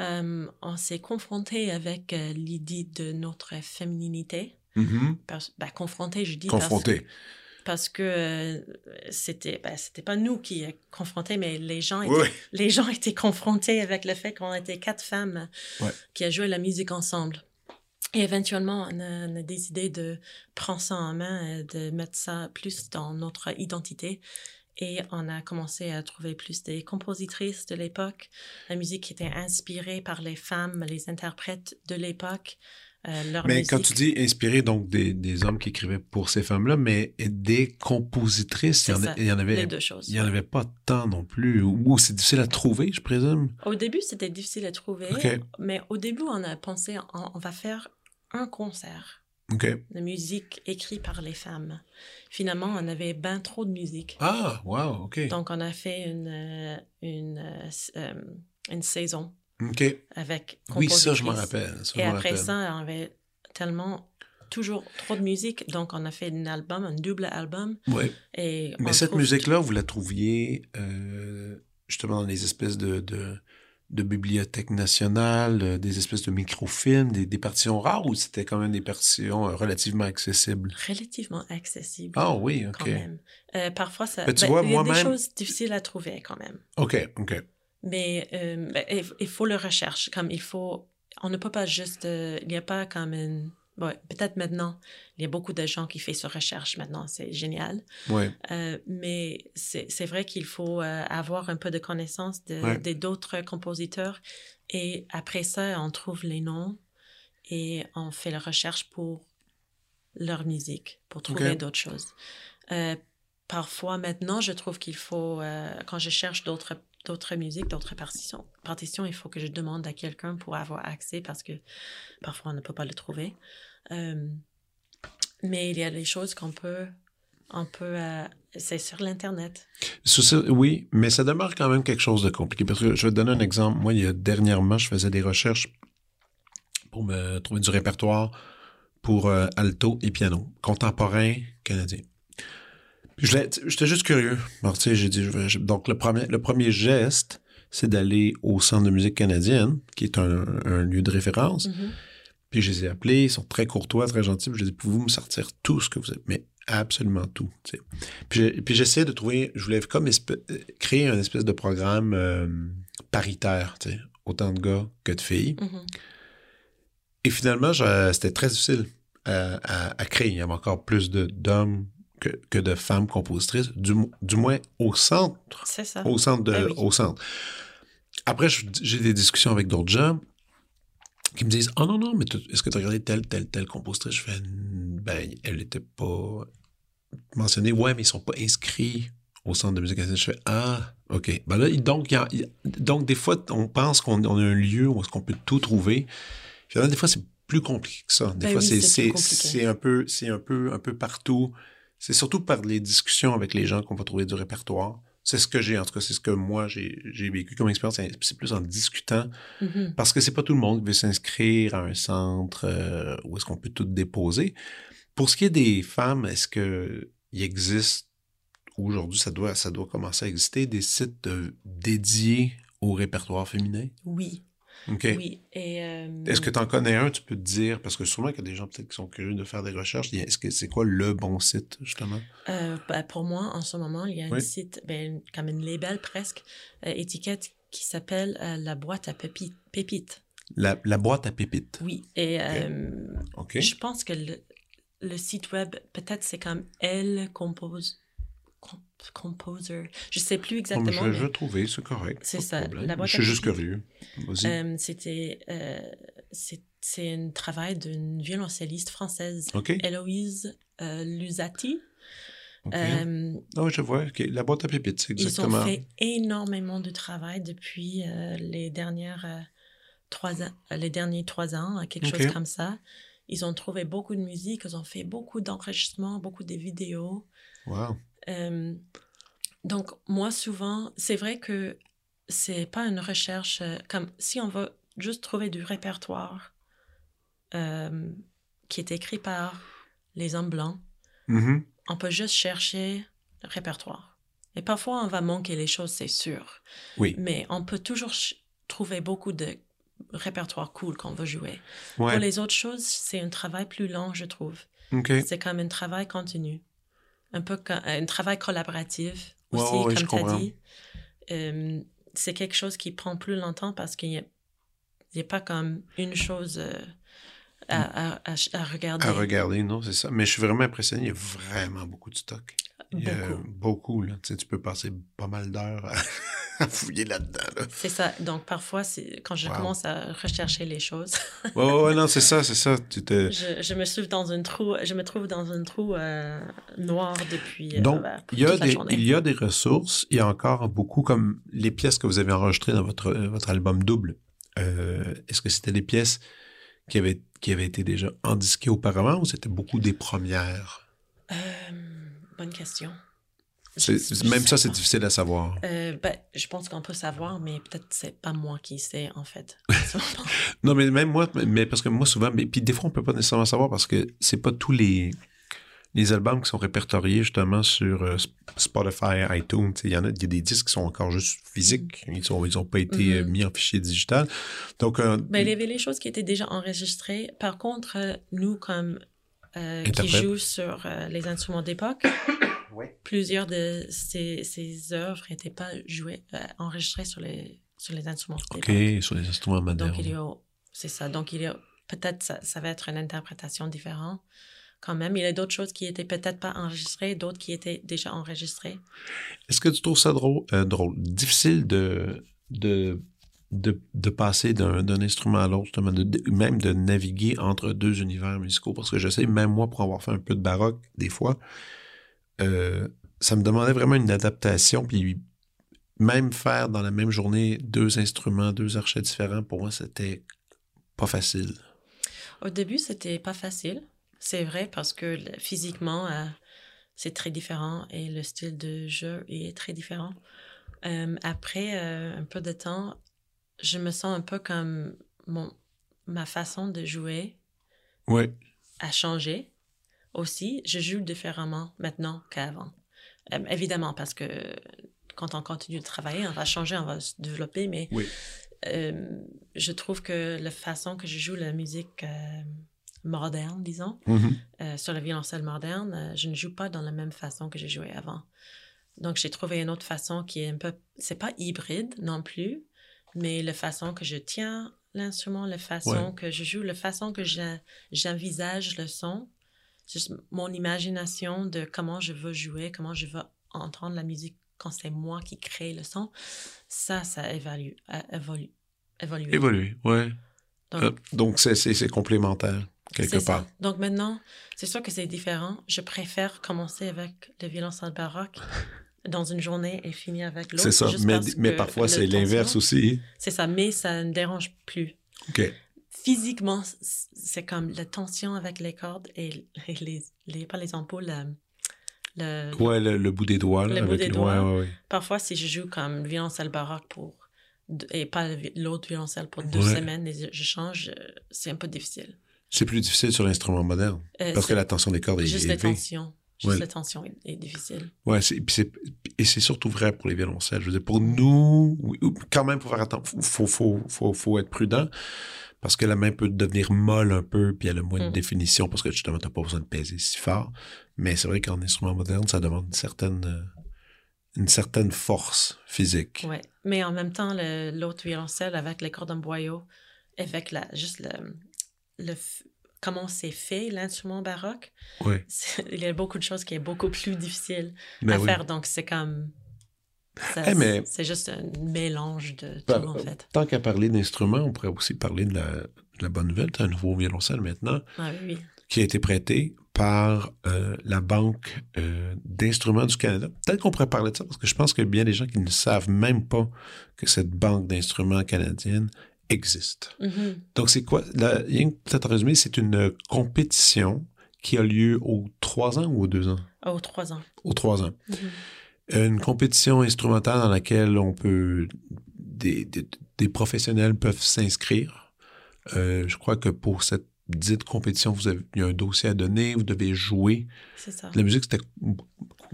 euh, on s'est confronté avec euh, l'idée de notre fémininité. Parce- ben, confronté, je dis. Confronté. Parce que euh, c'était ben, c'était pas nous qui euh, confrontés mais les gens étaient, Oui, les gens étaient confrontés avec le fait qu'on était quatre femmes Ouais. qui a joué la musique ensemble. Et éventuellement on a, on a décidé de prendre ça en main et de mettre ça plus dans notre identité. Et on a commencé à trouver plus des compositrices de l'époque, la musique qui était inspirée par les femmes, les interprètes de l'époque, euh, leur Mais musique. quand tu dis inspiré, donc des, des hommes qui écrivaient pour ces femmes-là, mais des compositrices, il y, en ça, il y en avait, deux choses. il y en avait pas tant non plus. Ou c'est difficile à trouver, je présume? Au début, c'était difficile à trouver, OK. mais au début, on a pensé, on, on va faire un concert de musique écrite par les femmes. Finalement, on avait ben trop de musique. Ah, wow, OK. Donc, on a fait une, euh, une, euh, une saison OK. avec Oui, ça, je m'en rappelle. Ça, Et je après rappelle. ça, on avait tellement toujours trop de musique. Donc, on a fait un album, un double album. Et Mais cette trouve- musique-là, vous la trouviez euh, justement dans les espèces de, de, de bibliothèques nationales, euh, des espèces de microfilms, des, des partitions rares ou c'était quand même des partitions euh, relativement accessibles? relativement accessible. Ah oui, Quand OK. même. Euh, parfois, ça, Ben, tu ben, vois, il y a des choses difficiles à trouver quand même. OK, OK. Mais euh, ben, il, il faut le recherche. Comme il faut, on ne peut pas juste. euh, il n'y a pas comme une. ouais, peut-être maintenant, il y a beaucoup de gens qui font ce recherche maintenant. C'est génial. Ouais. Euh, mais c'est vrai qu'il faut avoir un peu de connaissance de Ouais. d'autres compositeurs. Et après ça, on trouve les noms et on fait la recherche pour leur musique, pour trouver d'autres choses. Parfois, maintenant, je trouve qu'il faut, quand je cherche d'autres d'autres musiques, d'autres partitions, il faut que je demande à quelqu'un pour avoir accès parce que parfois on ne peut pas le trouver. Euh, mais il y a des choses qu'on peut, on euh, c'est sur l'internet. Oui, mais ça demeure quand même quelque chose de compliqué. Parce que je vais te donner un exemple. Moi, il y a dernièrement, je faisais des recherches pour me trouver du répertoire pour euh, alto et piano, contemporain canadien. J'étais juste curieux. Alors, tu sais, j'ai dit, je vais- je- donc le premier, le premier geste, c'est d'aller au Centre de musique canadienne, qui est un, un lieu de référence. Mhm. Puis je les ai appelés, ils sont très courtois, très gentils. Puis je les ai dit, pouvez-vous me sortir tout ce que vous êtes? Mais absolument tout. tu sais. Puis puis j'essayais de trouver, je voulais comme euh, créer un espèce de programme euh, paritaire, tu sais, autant de gars que de filles. Mhm. Et finalement, c'était très difficile à, à- à créer. Il y avait encore plus de- d'hommes que, que de femmes compositrices, du, mo- du moins au centre C'est ça. au centre de, Ben oui. au centre. Après, j'ai des discussions avec d'autres gens qui me disent, oh non, non, mais est-ce que tu as regardé telle, telle, telle compositrice? Je fais, ben, elle n'était pas mentionnée. Ouais, mais ils sont pas inscrits au centre de musique. Je fais, ah, OK. Ben là, donc, a- donc des fois, on pense qu'on on a un lieu où qu'on peut tout trouver. Finalement, des fois, c'est plus compliqué que ça. Des Ben fois, oui, c'est- un peu, un peu, un peu partout. C'est surtout par les discussions avec les gens qu'on va trouver du répertoire. C'est ce que j'ai, en tout cas, c'est ce que moi j'ai vécu comme expérience. C'est- plus en discutant, Mhm. parce que c'est pas tout le monde qui veut s'inscrire à un centre euh, où est-ce qu'on peut tout déposer. Pour ce qui est des femmes, est-ce que il existe aujourd'hui, ça doit, ça doit commencer à exister des sites euh, dédiés au répertoire féminin? Oui, OK. oui. Euh, Est-ce que tu en connais un, tu peux te dire, parce que sûrement qu'il y a des gens peut-être qui sont curieux de faire des recherches, est-ce que c'est quoi le bon site, justement? euh, ben, pour moi, en ce moment, il y a un site, ben, comme une label presque, euh, étiquette qui s'appelle euh, la boîte à pépi- pépites. La, la boîte à pépites. Oui. Et je pense que le, le site web, peut-être c'est comme Elle compose. Composer. Je sais plus Oh, exactement. je, je vais trouver, c'est correct. C'est ça, la boîte Je suis juste curieux. Vas-y. euh, C'était euh, c'est un travail d'une violoncelliste française, OK. Héloïse euh, Lusati. Euh, oui, je vois. OK. La boîte à pépites, c'est ils exactement. ont fait énormément de travail depuis euh, les dernières trois ans, les derniers trois ans, quelque Ok. chose comme ça. Ils ont trouvé beaucoup de musique, ils ont fait beaucoup d'enregistrements, beaucoup de vidéos. Wow. Euh, donc, moi, souvent, c'est vrai que c'est pas une recherche euh, comme si on veut juste trouver du répertoire euh, qui est écrit par les hommes blancs, Mhm. on peut juste chercher le répertoire. Et parfois, on va manquer les choses, c'est sûr. Oui. Mais on peut toujours trouver beaucoup de répertoire cool qu'on veut jouer. Ouais. Pour les autres choses, c'est un travail plus long, je trouve. OK. C'est comme un travail continu. Un peu comme un travail collaboratif aussi, ouais, comme tu as dit. Euh, c'est quelque chose qui prend plus longtemps parce qu'il n'y a, a pas comme une chose euh, à, à- à- à regarder. À regarder, non, c'est ça. Mais je suis vraiment impressionné. Il y a vraiment beaucoup de stock. Il y a Beaucoup. beaucoup, là. Tu sais, tu peux passer pas mal d'heures à fouiller là-dedans, là. C'est ça. Donc, parfois, c'est, quand je Wow. commence à rechercher les choses, Ouais, ouais, ouais, non, c'est ça, c'est ça. Tu te... je, je me trouve dans un trou, je me trouve dans un trou euh, noir depuis euh, Donc, bah, il y, a des, journée. il y a des ressources. Il y a encore beaucoup, comme les pièces que vous avez enregistrées dans votre, euh, votre album double. Euh, Est-ce que c'était des pièces qui avaient, qui avaient été déjà endisquées auparavant ou c'était beaucoup des premières? Bonne question. Même ça, c'est difficile à savoir. Euh, ben, je pense qu'on peut savoir, mais peut-être c'est pas moi qui sais, en fait. Non, mais même moi, mais parce que moi, souvent, mais, puis des fois, on peut pas nécessairement savoir parce que c'est pas tous les, les albums qui sont répertoriés justement sur euh, Sp- Spotify, iTunes. Il y en a, il y a des disques qui sont encore juste physiques. Ils sont, ils ont pas été euh, Mhm. mis en fichier digital. Donc, euh, il y avait les choses qui étaient déjà enregistrées. Par contre, euh, nous, comme qui jouons sur les instruments d'époque, plusieurs de ces, ces œuvres n'étaient pas jouées, euh, enregistrées sur les, sur les instruments OK, sur les instruments modernes. Donc, il y a, c'est ça. Donc, il y a, peut-être ça, ça va être une interprétation différente quand même. Il y a d'autres choses qui étaient peut-être pas enregistrées, d'autres qui étaient déjà enregistrées. Est-ce que tu trouves ça drôle, euh, drôle difficile de, de, de, de passer d'un d'un instrument à l'autre, justement, de- de- même de naviguer entre deux univers musicaux? Parce que je sais, même moi, pour avoir fait un peu de baroque, des fois, euh, ça me demandait vraiment une adaptation, puis même faire dans la même journée deux instruments, deux archets différents, pour moi, c'était pas facile. Au début, c'était pas facile. C'est vrai parce que physiquement, euh, c'est très différent et le style de jeu est très différent. Euh, après un peu de temps, je me sens un peu comme mon, ma façon de jouer Ouais. a changé aussi. Je joue différemment maintenant qu'avant. Euh, évidemment, parce que quand on continue de travailler, on va changer, on va se développer, mais Oui. euh, je trouve que la façon que je joue la musique euh, moderne, disons, Mhm. euh, sur le violoncelle moderne, euh, je ne joue pas dans la même façon que j'ai joué avant. Donc, j'ai trouvé une autre façon qui est un peu... C'est pas hybride non plus, mais la façon que je tiens l'instrument, la façon Ouais. que je joue, la façon que j'en- j'envisage le son, juste mon imagination de comment je veux jouer, comment je veux entendre la musique quand c'est moi qui crée le son, ça, ça évalue, évolue, évolué. Évoluer, ouais. Donc, Euh, donc, c'est- complémentaire, quelque ça. part. Donc maintenant, c'est sûr que c'est différent. Je préfère commencer avec le violoncelle baroque dans une journée et finir avec l'autre. C'est ça. Mais, parfois, c'est l'inverse aussi. C'est ça, mais ça ne dérange plus. OK. Physiquement, c'est comme la tension avec les cordes et et les, les pas les ampoules, le, Ouais, le, le bout des doigts. Là, Le bout des doigts. Ouais, ouais, ouais. Parfois, si je joue comme violoncelle baroque pour et pas l'autre violoncelle pour deux semaines et je- change, euh, c'est un peu difficile. C'est plus difficile sur l'instrument moderne. Euh, Parce que la tension des cordes est juste la élevée. tension. Juste la tension est, est difficile. Ouais, et c'est surtout vrai pour les violoncelles. Je veux dire, pour nous, oui, quand même, faut faire attention. Faut, faut, faut, faut être prudent. Parce que la main peut devenir molle un peu, puis elle a moins de Mm. définition, parce que justement, t'as pas besoin de peser si fort. Mais c'est vrai qu'en instrument moderne, ça demande une certaine, euh, une certaine force physique. Ouais. Mais en même temps, l'autre violoncelle avec les cordes en boyau, avec la, juste le, le comment c'est fait l'instrument baroque, il y a beaucoup de choses qui est beaucoup plus difficile Ben à oui. faire. Donc, c'est comme. Mais- C'est juste un mélange de tout, en fait. Tant qu'à parler d'instruments, on pourrait aussi parler de la, de la bonne nouvelle. Tu as un nouveau violoncelle maintenant Ah oui, qui a été prêté par euh, la Banque euh, d'instruments du Canada. Peut-être qu'on pourrait parler de ça parce que je pense qu'il y a bien des gens qui ne savent même pas que cette Banque d'instruments canadienne existe. Mhm. Donc, c'est quoi? Que peut-être résumé, c'est une compétition qui a lieu aux trois ans ou aux deux ans? Oh, trois ans. Aux trois ans. Mhm. Une compétition instrumentale dans laquelle on peut. Des, des, des professionnels peuvent s'inscrire. Euh, je crois que pour cette dite compétition, vous avez, il y a un dossier à donner, vous devez jouer. C'est ça. La musique, c'était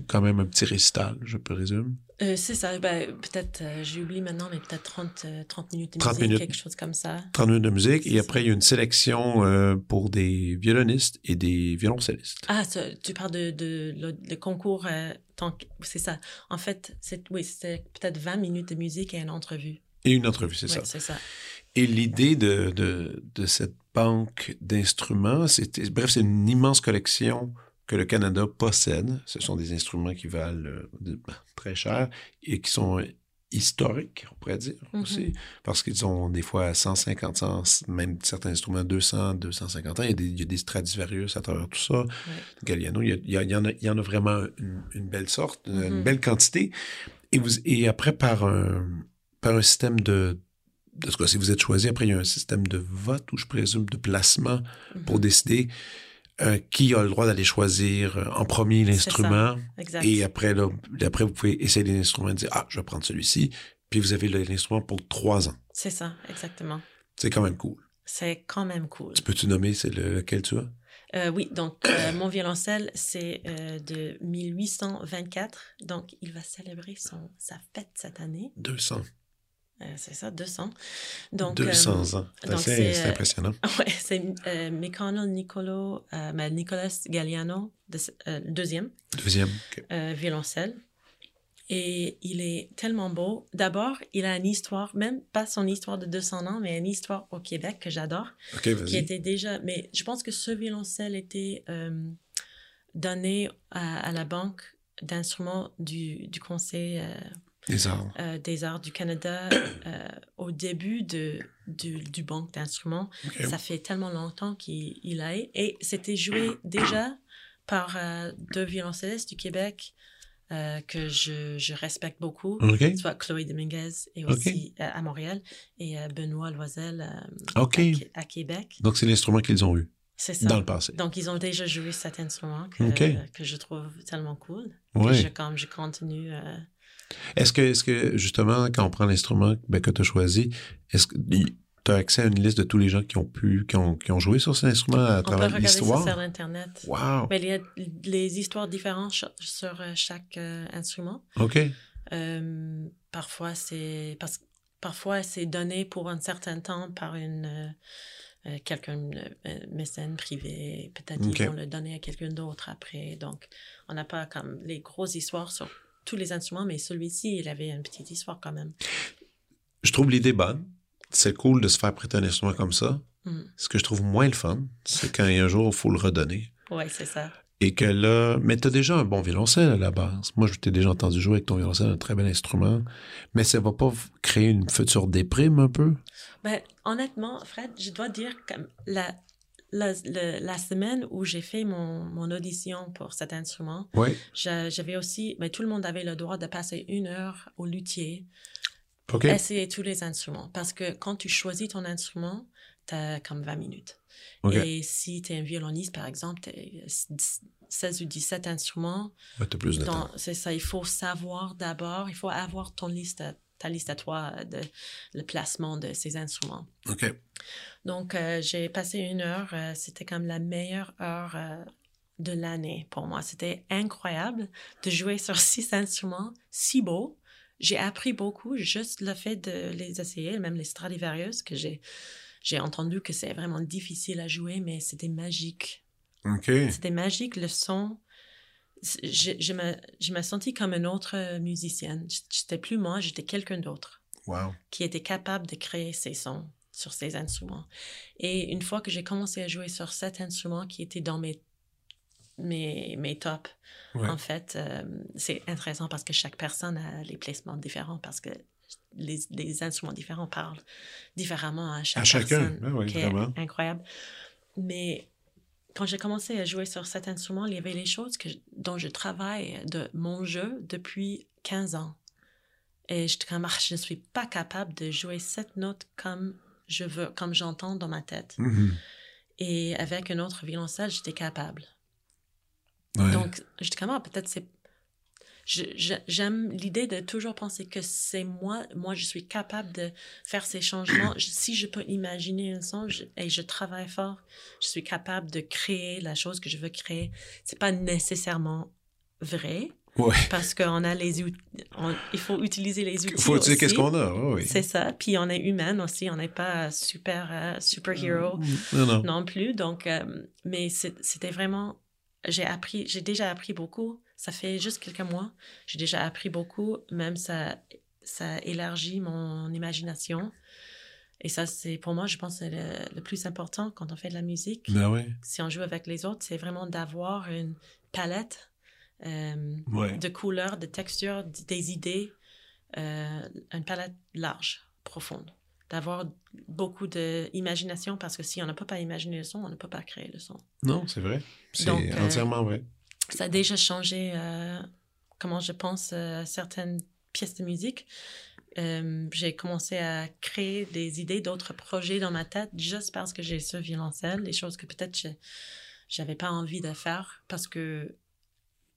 quand même un petit récital, je présume. Euh, c'est ça. Ben, peut-être, euh, j'ai oublié maintenant, mais peut-être 30, euh, 30 minutes de 30 musique, minutes. quelque chose comme ça. 30 minutes de musique. C'est Et après, il y a une sélection euh, pour des violonistes et des violoncellistes. Ah, ça, tu parles de, de, concours. c'est ça. En fait, c'est, oui, c'était peut-être 20 minutes de musique et une entrevue. Et une entrevue, c'est Ouais, ça. c'est ça. Et l'idée de, de, de cette banque d'instruments, c'était, bref, c'est une immense collection que le Canada possède. Ce sont des instruments qui valent euh, très cher et qui sont historiques, on pourrait dire Mhm. aussi, parce qu'ils ont des fois 150 ans, même certains instruments 200, 250 ans. Il y a des, il y a des Stradivarius à travers tout ça, Galliano. Il y, a- il y a- il y en a, il y en a vraiment une, une belle sorte, une Mhm. belle quantité. Et, vous, et après, par un, par un système de de ce cas, si vous êtes choisi, après, il y a un système de vote ou je présume de placement pour Mhm. décider euh, qui a le droit d'aller choisir euh, en premier l'instrument. Et après, là, après, vous pouvez essayer l'instrument et dire Ah, je vais prendre celui-ci. Puis vous avez l'instrument pour trois ans. C'est ça, exactement. C'est quand même cool. C'est quand même cool. Tu peux-tu nommer c'est le- lequel tu as? Euh, oui, donc euh, mon violoncelle, c'est euh, de 1824. Donc, il va célébrer son, sa fête cette année. 200. Euh, c'est ça, 200. Donc, 200 ans. C'est donc assez- c'est, euh, impressionnant. Ouais, c'est euh, euh, ben, Nicolas Galliano, de- euh, deuxième Deuxième. Euh, violoncelle. Et il est tellement beau. D'abord, il a une histoire, même pas son histoire de 200 ans, mais une histoire au Québec que j'adore, qui était déjà... Mais je pense que ce violoncelle était euh, donné à, à la Banque d'instruments du, du Conseil euh, Arts. euh, des arts du Canada euh, au début de, du, du banque d'instruments. Ça fait tellement longtemps qu'il il a et c'était joué déjà par euh, deux violoncellistes du Québec euh, que je, je respecte beaucoup. OK. Soit Chloé Dominguez et aussi à Montréal et Benoît Loisel à, à Québec. Donc, c'est l'instrument qu'ils ont eu C'est ça. dans le passé. Donc, ils ont déjà joué cet instrument que, que je trouve tellement cool. Que Oui. je, comme je continue. Est-ce que, est que, justement, quand on prend l'instrument ben, que tu as choisi, est-ce que tu as accès à une liste de tous les gens qui ont pu, qui ont, qui ont joué sur cet instrument à on peut travers regarder ça l'histoire? sur Internet. Wow! Mais il y a les histoires différentes sur euh, chaque euh, instrument. OK. Euh, parfois, c'est parce parfois c'est donné pour un certain temps par une euh, quelqu'un mécène privé. Peut-être Ok. ils vont le donner à quelqu'un d'autre après. Donc, on n'a pas comme les grosses histoires sur tous les instruments, mais celui-ci, il avait une petite histoire quand même. Je trouve l'idée bonne. C'est cool de se faire prêter un instrument comme ça. Mm. Ce que je trouve moins le fun, c'est quand un jour, il faut le redonner. Ouais, c'est ça. Et que là, mais t'as déjà un bon violoncelle à la base. Moi, je t'ai déjà entendu jouer avec ton violoncelle, un très bel instrument. Mais ça va pas créer une future déprime un peu? Ben, honnêtement, Fred, je dois dire que la, la, semaine où j'ai fait mon, mon audition pour cet instrument, Oui. j'avais aussi, ben, tout le monde avait le droit de passer une heure au luthier, OK. essayer tous les instruments. Parce que quand tu choisis ton instrument, tu as comme 20 minutes. Et si tu es un violoniste, par exemple, tu as 16 ou 17 instruments, t'as plus de temps. c'est ça, il faut savoir d'abord, il faut avoir ton liste, ta liste à toi de le placement de ces instruments. OK. Donc, euh, j'ai passé une heure. euh, C'était comme la meilleure heure euh, de l'année pour moi. C'était incroyable de jouer sur six instruments si beaux. J'ai appris beaucoup, juste le fait de les essayer, même les Stradivarius, que j'ai, j'ai entendu que c'est vraiment difficile à jouer, mais c'était magique. OK. C'était magique, le son. Je, je, me, je me sentis comme une autre musicienne. J'étais plus moi, j'étais quelqu'un d'autre Wow. qui était capable de créer ces sons. sur ces instruments. Et une fois que j'ai commencé à jouer sur cet instrument qui était dans mes, mes, mes tops, en fait, euh, c'est intéressant parce que chaque personne a les placements différents parce que les, les instruments différents parlent différemment à chaque à chacun. Ah oui, est vraiment. incroyable. Mais quand j'ai commencé à jouer sur cet instrument, il y avait les choses que, dont je travaille de mon jeu depuis 15 ans. Et je, comme, ah, je ne suis pas capable de jouer cette note comme je veux, comme j'entends dans ma tête. Mhm. Et avec un autre violoncelle, j'étais capable. Ouais. Donc, j'étais comme, ah, peut-être c'est. J'aime l'idée de toujours penser que c'est moi, moi je suis capable de faire ces changements. Si je peux imaginer un son je- et je travaille fort, je suis capable de créer la chose que je veux créer. C'est pas nécessairement vrai Ouais. parce qu'on a les outils, on- il faut utiliser les outils. Faut dire qu'est-ce qu'on a. oui, oui. C'est ça. Puis on est humaine aussi, on n'est pas super euh, superhero Non, non. non plus. Donc, euh, mais c'était vraiment, j'ai appris, j'ai déjà appris beaucoup. Ça fait juste quelques mois. J'ai déjà appris beaucoup. Même ça, ça élargit mon imagination. Et ça, c'est pour moi, je pense, c'est le, le plus important quand on fait de la musique. Ben. Si on joue avec les autres, c'est vraiment d'avoir une palette euh, Ouais. de couleurs, de textures, des idées, euh, une palette large, profonde. D'avoir beaucoup d'imagination parce que si on ne peut pas imaginer le son, on ne peut pas créer le son. Non, c'est vrai. C'est euh, entièrement vrai. Ça a déjà changé euh, comment je pense euh, certaines pièces de musique. Euh, j'ai commencé à créer des idées d'autres projets dans ma tête juste parce que j'ai ce violoncelle, des choses que peut-être je j'avais pas envie de faire parce que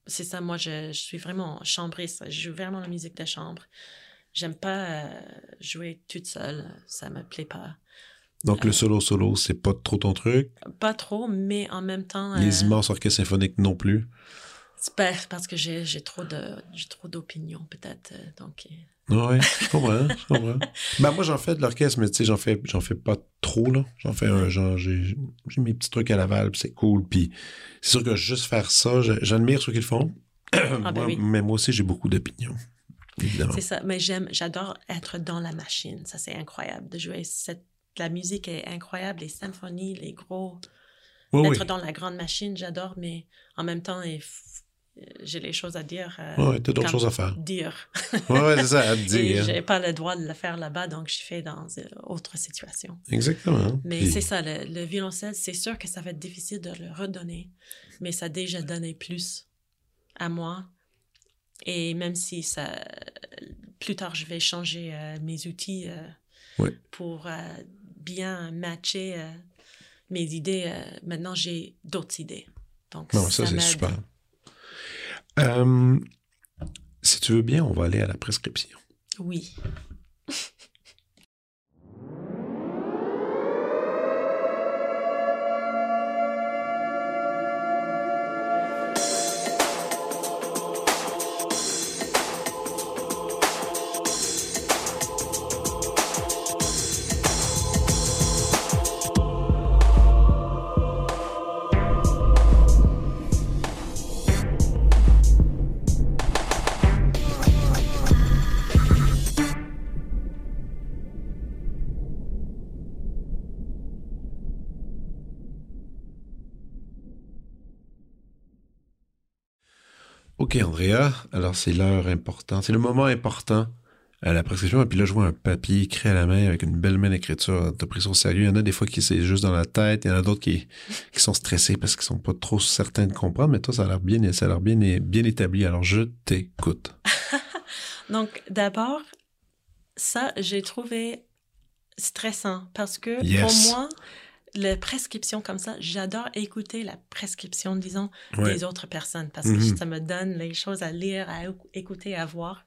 c'est ça, moi je, je suis vraiment chambriste, je joue vraiment la musique de chambre. J'aime pas euh, jouer toute seule, ça me plaît pas. Donc, le solo-solo, c'est pas trop ton truc? Pas trop, mais en même temps. Les euh, immenses orchestres symphoniques non plus. c'est pas- parce que j'ai j'ai trop de j'ai trop d'opinions peut-être euh, donc euh, Oui, je comprends, je comprends. Ben, moi, j'en fais de l'orchestre, mais tu sais, j'en fais, j'en fais pas trop, là. J'en fais un genre, j'ai, j'ai mes petits trucs à Laval, puis c'est cool. Puis c'est sûr que juste faire ça, j'admire ceux qui le font. ben Moi- oui. Mais moi aussi, j'ai beaucoup d'opinions, évidemment. C'est ça, mais j'aime, j'adore être dans la machine. Ça, c'est incroyable de jouer. Cette, la musique est incroyable, les symphonies, les gros. Oui, oui. Être dans la grande machine, j'adore, mais en même temps, euh, j'ai les choses à dire. euh, Ouais, ouais, t'as d'autres choses à faire. Dire. Ouais, c'est ça, à dire. j'ai pas le droit de le faire là-bas, donc je fais dans euh, autre situation. Exactement. Mais Puis- c'est ça, le, le violoncelle, c'est sûr que ça va être difficile de le redonner, mais ça a déjà donné plus à moi. Et même si ça, plus tard, je vais changer euh, mes outils euh, pour euh, bien matcher euh, mes idées, euh, maintenant j'ai d'autres idées. Donc, Non, ça, c'est super. Euh, si tu veux bien, on va aller à la prescription. Oui. Alors, c'est l'heure importante. C'est le moment important à la prescription. Et puis là, je vois un papier écrit à la main avec une belle main d'écriture. T'as pris ça au sérieux? Il y en a des fois qui c'est juste dans la tête. Il y en a d'autres qui, qui sont stressés parce qu'ils sont pas trop certains de comprendre. Mais toi, ça a l'air bien, ça a l'air bien, bien établi. Alors, je t'écoute. Donc, d'abord, ça, j'ai trouvé stressant parce que Yes. pour moi, la prescription comme ça, j'adore écouter la prescription, disons, Ouais. des autres personnes parce que ça me donne les choses à lire, à écou- écouter, à voir.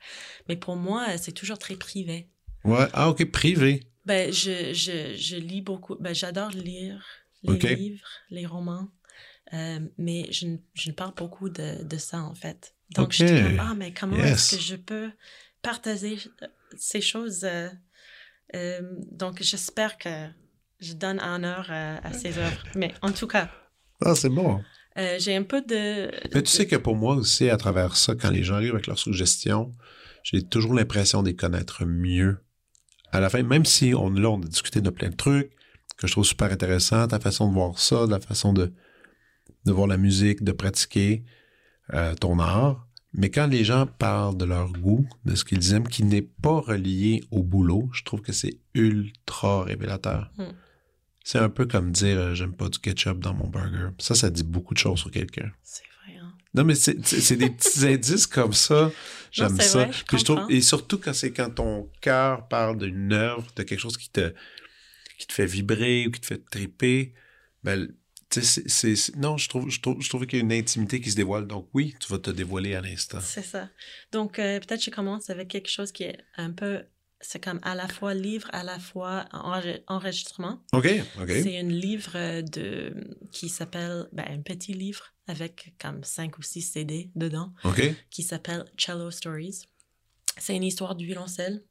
Mais pour moi, c'est toujours très privé. Ouais. Ah, OK, privé. Ben, je, je, je lis beaucoup. Ben, j'adore lire les Ok. livres, les romans. Euh, mais je, ne- je ne parle beaucoup de, de ça, en fait. Donc, je dis ah, mais comment est-ce que je peux partager euh, ces choses? euh, euh, donc, j'espère que je donne honneur à, à ces œuvres. Mais en tout cas, Ah, c'est bon. euh, j'ai un peu de... Mais tu sais que pour moi aussi, à travers ça, quand les gens arrivent avec leurs suggestions, j'ai toujours l'impression de les connaître mieux à la fin, même si on, là, on a discuté de plein de trucs que je trouve super intéressant, ta façon de voir ça, la façon de, de voir la musique, de pratiquer euh, ton art. Mais quand les gens parlent de leur goût, de ce qu'ils aiment, qui n'est pas relié au boulot, je trouve que c'est ultra révélateur. Mm. C'est un peu comme dire euh, j'aime pas du ketchup dans mon burger. Ça, ça dit beaucoup de choses sur quelqu'un. C'est vrai, hein? Non, mais c'est des petits indices comme ça. J'aime ça. vrai, je Puis je trouve, et surtout quand c'est quand ton cœur parle d'une œuvre, de quelque chose qui te, qui te fait vibrer ou qui te fait triper, ben, tu sais, c'est- non, je trouve, je trouve, je trouve qu'il y a une intimité qui se dévoile. Donc oui, tu vas te dévoiler à l'instant. C'est ça. Donc, euh, peut-être je commence avec quelque chose qui est un peu. C'est comme à la fois livre, à la fois enre- enregistrement. OK, OK. C'est un livre de, qui s'appelle, ben, un petit livre avec comme cinq ou six CD dedans, OK. qui s'appelle Cello Stories. C'est une histoire du violoncelle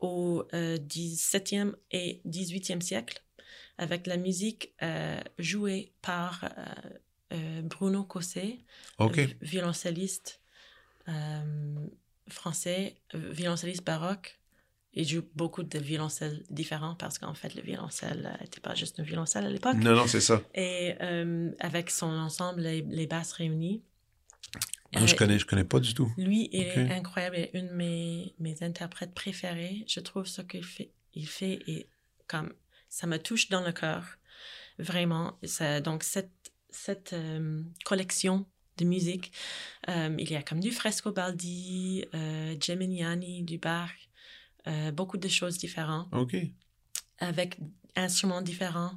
au euh, 17e et 18e siècle, avec la musique euh, jouée par euh, euh, Bruno vi- violoncelliste euh, français, euh, violoncelliste baroque. Il joue beaucoup de violoncelles différents parce qu'en fait, le violoncelle n'était pas juste un violoncelle à l'époque. Non, non, c'est ça. Et euh, avec son ensemble, les, les basses réunies. Moi, je Euh, connais, je connais pas du tout. Lui, il est incroyable. Il est une de mes, mes interprètes préférés. Je trouve ce qu'il fait, il fait et comme ça me touche dans le cœur. Vraiment. Ça, donc, cette, cette euh, collection de musique, euh, il y a comme du Frescobaldi, euh, Geminiani, du Bach, euh, beaucoup de choses différentes OK. avec instruments différents.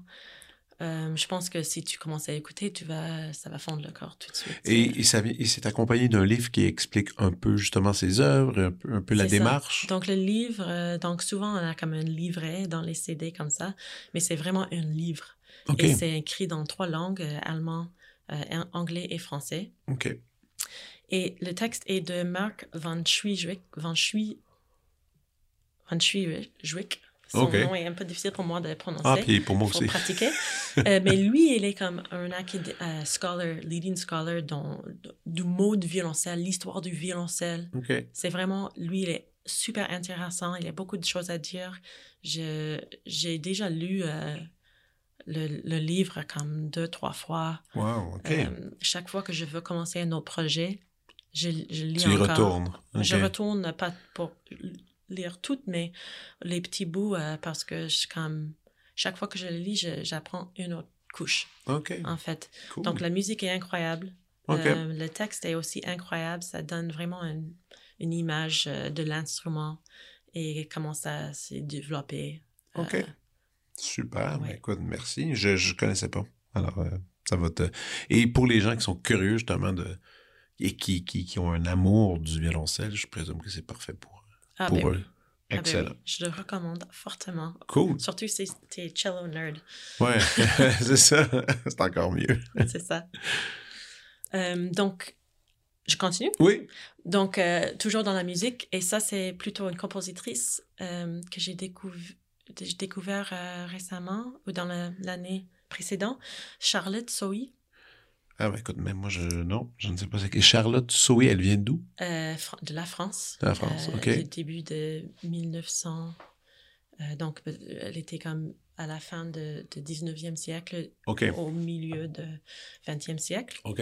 Euh, je pense que si tu commences à écouter, tu vas, ça va fondre le corps tout de suite. Et, et ça vi- et c'est accompagné d'un livre qui explique un peu justement ses œuvres, un peu, un peu la ça. démarche. Donc, le livre, euh, donc souvent, on a comme un livret dans les CD comme ça, mais c'est vraiment un livre. OK. Et c'est écrit dans trois langues, euh, allemand, an- anglais et français. OK. Et le texte est de Mark van Schwieswick. Van Schwie... Van Schwieswick. Son nom est un peu difficile pour moi de prononcer. Ah, puis pour moi aussi. pratiquer. Euh, mais lui, il est comme un acad- euh, scholar, leading scholar dans, du mot du violoncelle, l'histoire du violoncelle. OK. C'est vraiment, lui, il est super intéressant. Il a beaucoup de choses à dire. Je, j'ai déjà lu euh, le, le livre comme deux, trois fois. Wow, OK. Euh, chaque fois que je veux commencer un autre projet, je, je lis tu encore. retournes. Je OK. retourne pas pour lire toutes, mais les petits bouts euh, parce que je, comme, chaque fois que je le lis, j'apprends une autre couche, OK. en fait. Cool. Donc, la musique est incroyable. OK. Euh, le texte est aussi incroyable. Ça donne vraiment une, une image euh, de l'instrument et comment ça s'est développé. Euh, OK. Super. Ben, ouais. écoute, merci. Je ne connaissais pas. Alors, euh, ça va te. Et pour les gens qui sont curieux, justement, de et qui, qui, qui ont un amour du violoncelle, je présume que c'est parfait pour, ah, pour ben eux. oui. Ah, ben Excellent. oui. Je le recommande fortement. Cool. Surtout si t'es cello nerd. Ouais, c'est ça. c'est encore mieux. C'est ça. Euh, donc, je continue? Oui. Donc, euh, toujours dans la musique, et ça, c'est plutôt une compositrice euh, que j'ai découv- j'ai découvert récemment ou dans la- l'année précédente, Charlotte Sohi, Ah, ben écoute, même moi, je. Non, je ne sais pas. c'est qui. Charlotte Soé, elle vient d'où? euh, de la France. De la France, euh, OK. Du début de 1900. euh, donc, elle était comme à la fin de, de 19e siècle, au milieu de 20e siècle. OK.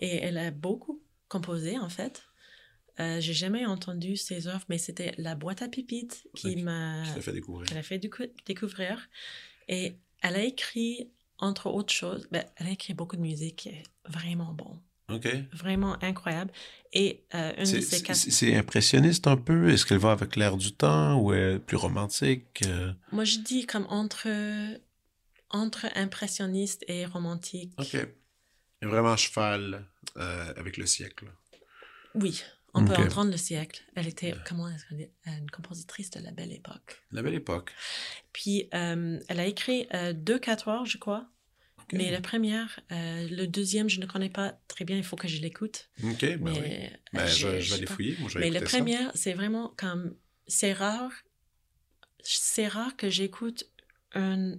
Et elle a beaucoup composé, en fait. Euh, J'ai jamais entendu ses œuvres, mais c'était La boîte à pipites qui m'a fais découvrir. a fait décou- découvrir. Et elle a écrit, entre autres choses, ben, elle a écrit beaucoup de musique qui est vraiment bon, OK. vraiment incroyable. Et euh, une de ses quatre... c'est impressionniste un peu? Est-ce qu'elle va avec l'air du temps ou est plus romantique? Euh, Moi, je dis comme entre, entre impressionniste et romantique. OK. Est vraiment cheval euh, avec le siècle. Oui, on peut entendre le siècle. Elle était, comment est-ce qu'on dit, une compositrice de la belle époque. La belle époque. Puis, euh, elle a écrit euh, deux quatuors, je crois. Mais la première, euh, le deuxième, je ne connais pas très bien. Il faut que je l'écoute. OK, ben mais oui. Ben, je, vais pas. fouiller. Moi, je vais Mais ça. premier, c'est vraiment comme. C'est rare. C'est rare que j'écoute un.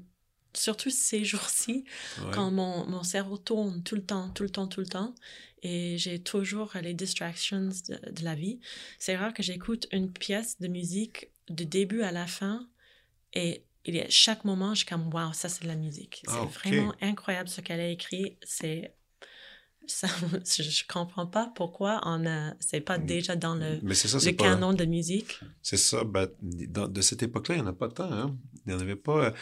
Surtout ces jours-ci, Ouais. quand mon, mon cerveau tourne tout le temps, tout le temps, tout le temps, et j'ai toujours les distractions de, de la vie. C'est rare que j'écoute une pièce de musique du début à la fin, et il y a chaque moment, je suis comme, wow, ça c'est de la musique. C'est Ah, ok. vraiment incroyable ce qu'elle a écrit. C'est. Ça, je, comprends pas pourquoi on a. C'est pas déjà dans le, Mais c'est ça, le c'est pas... canon de musique. C'est ça. ben, dans- de cette époque-là, il n'y en a pas tant. Hein? Il n'y en avait pas.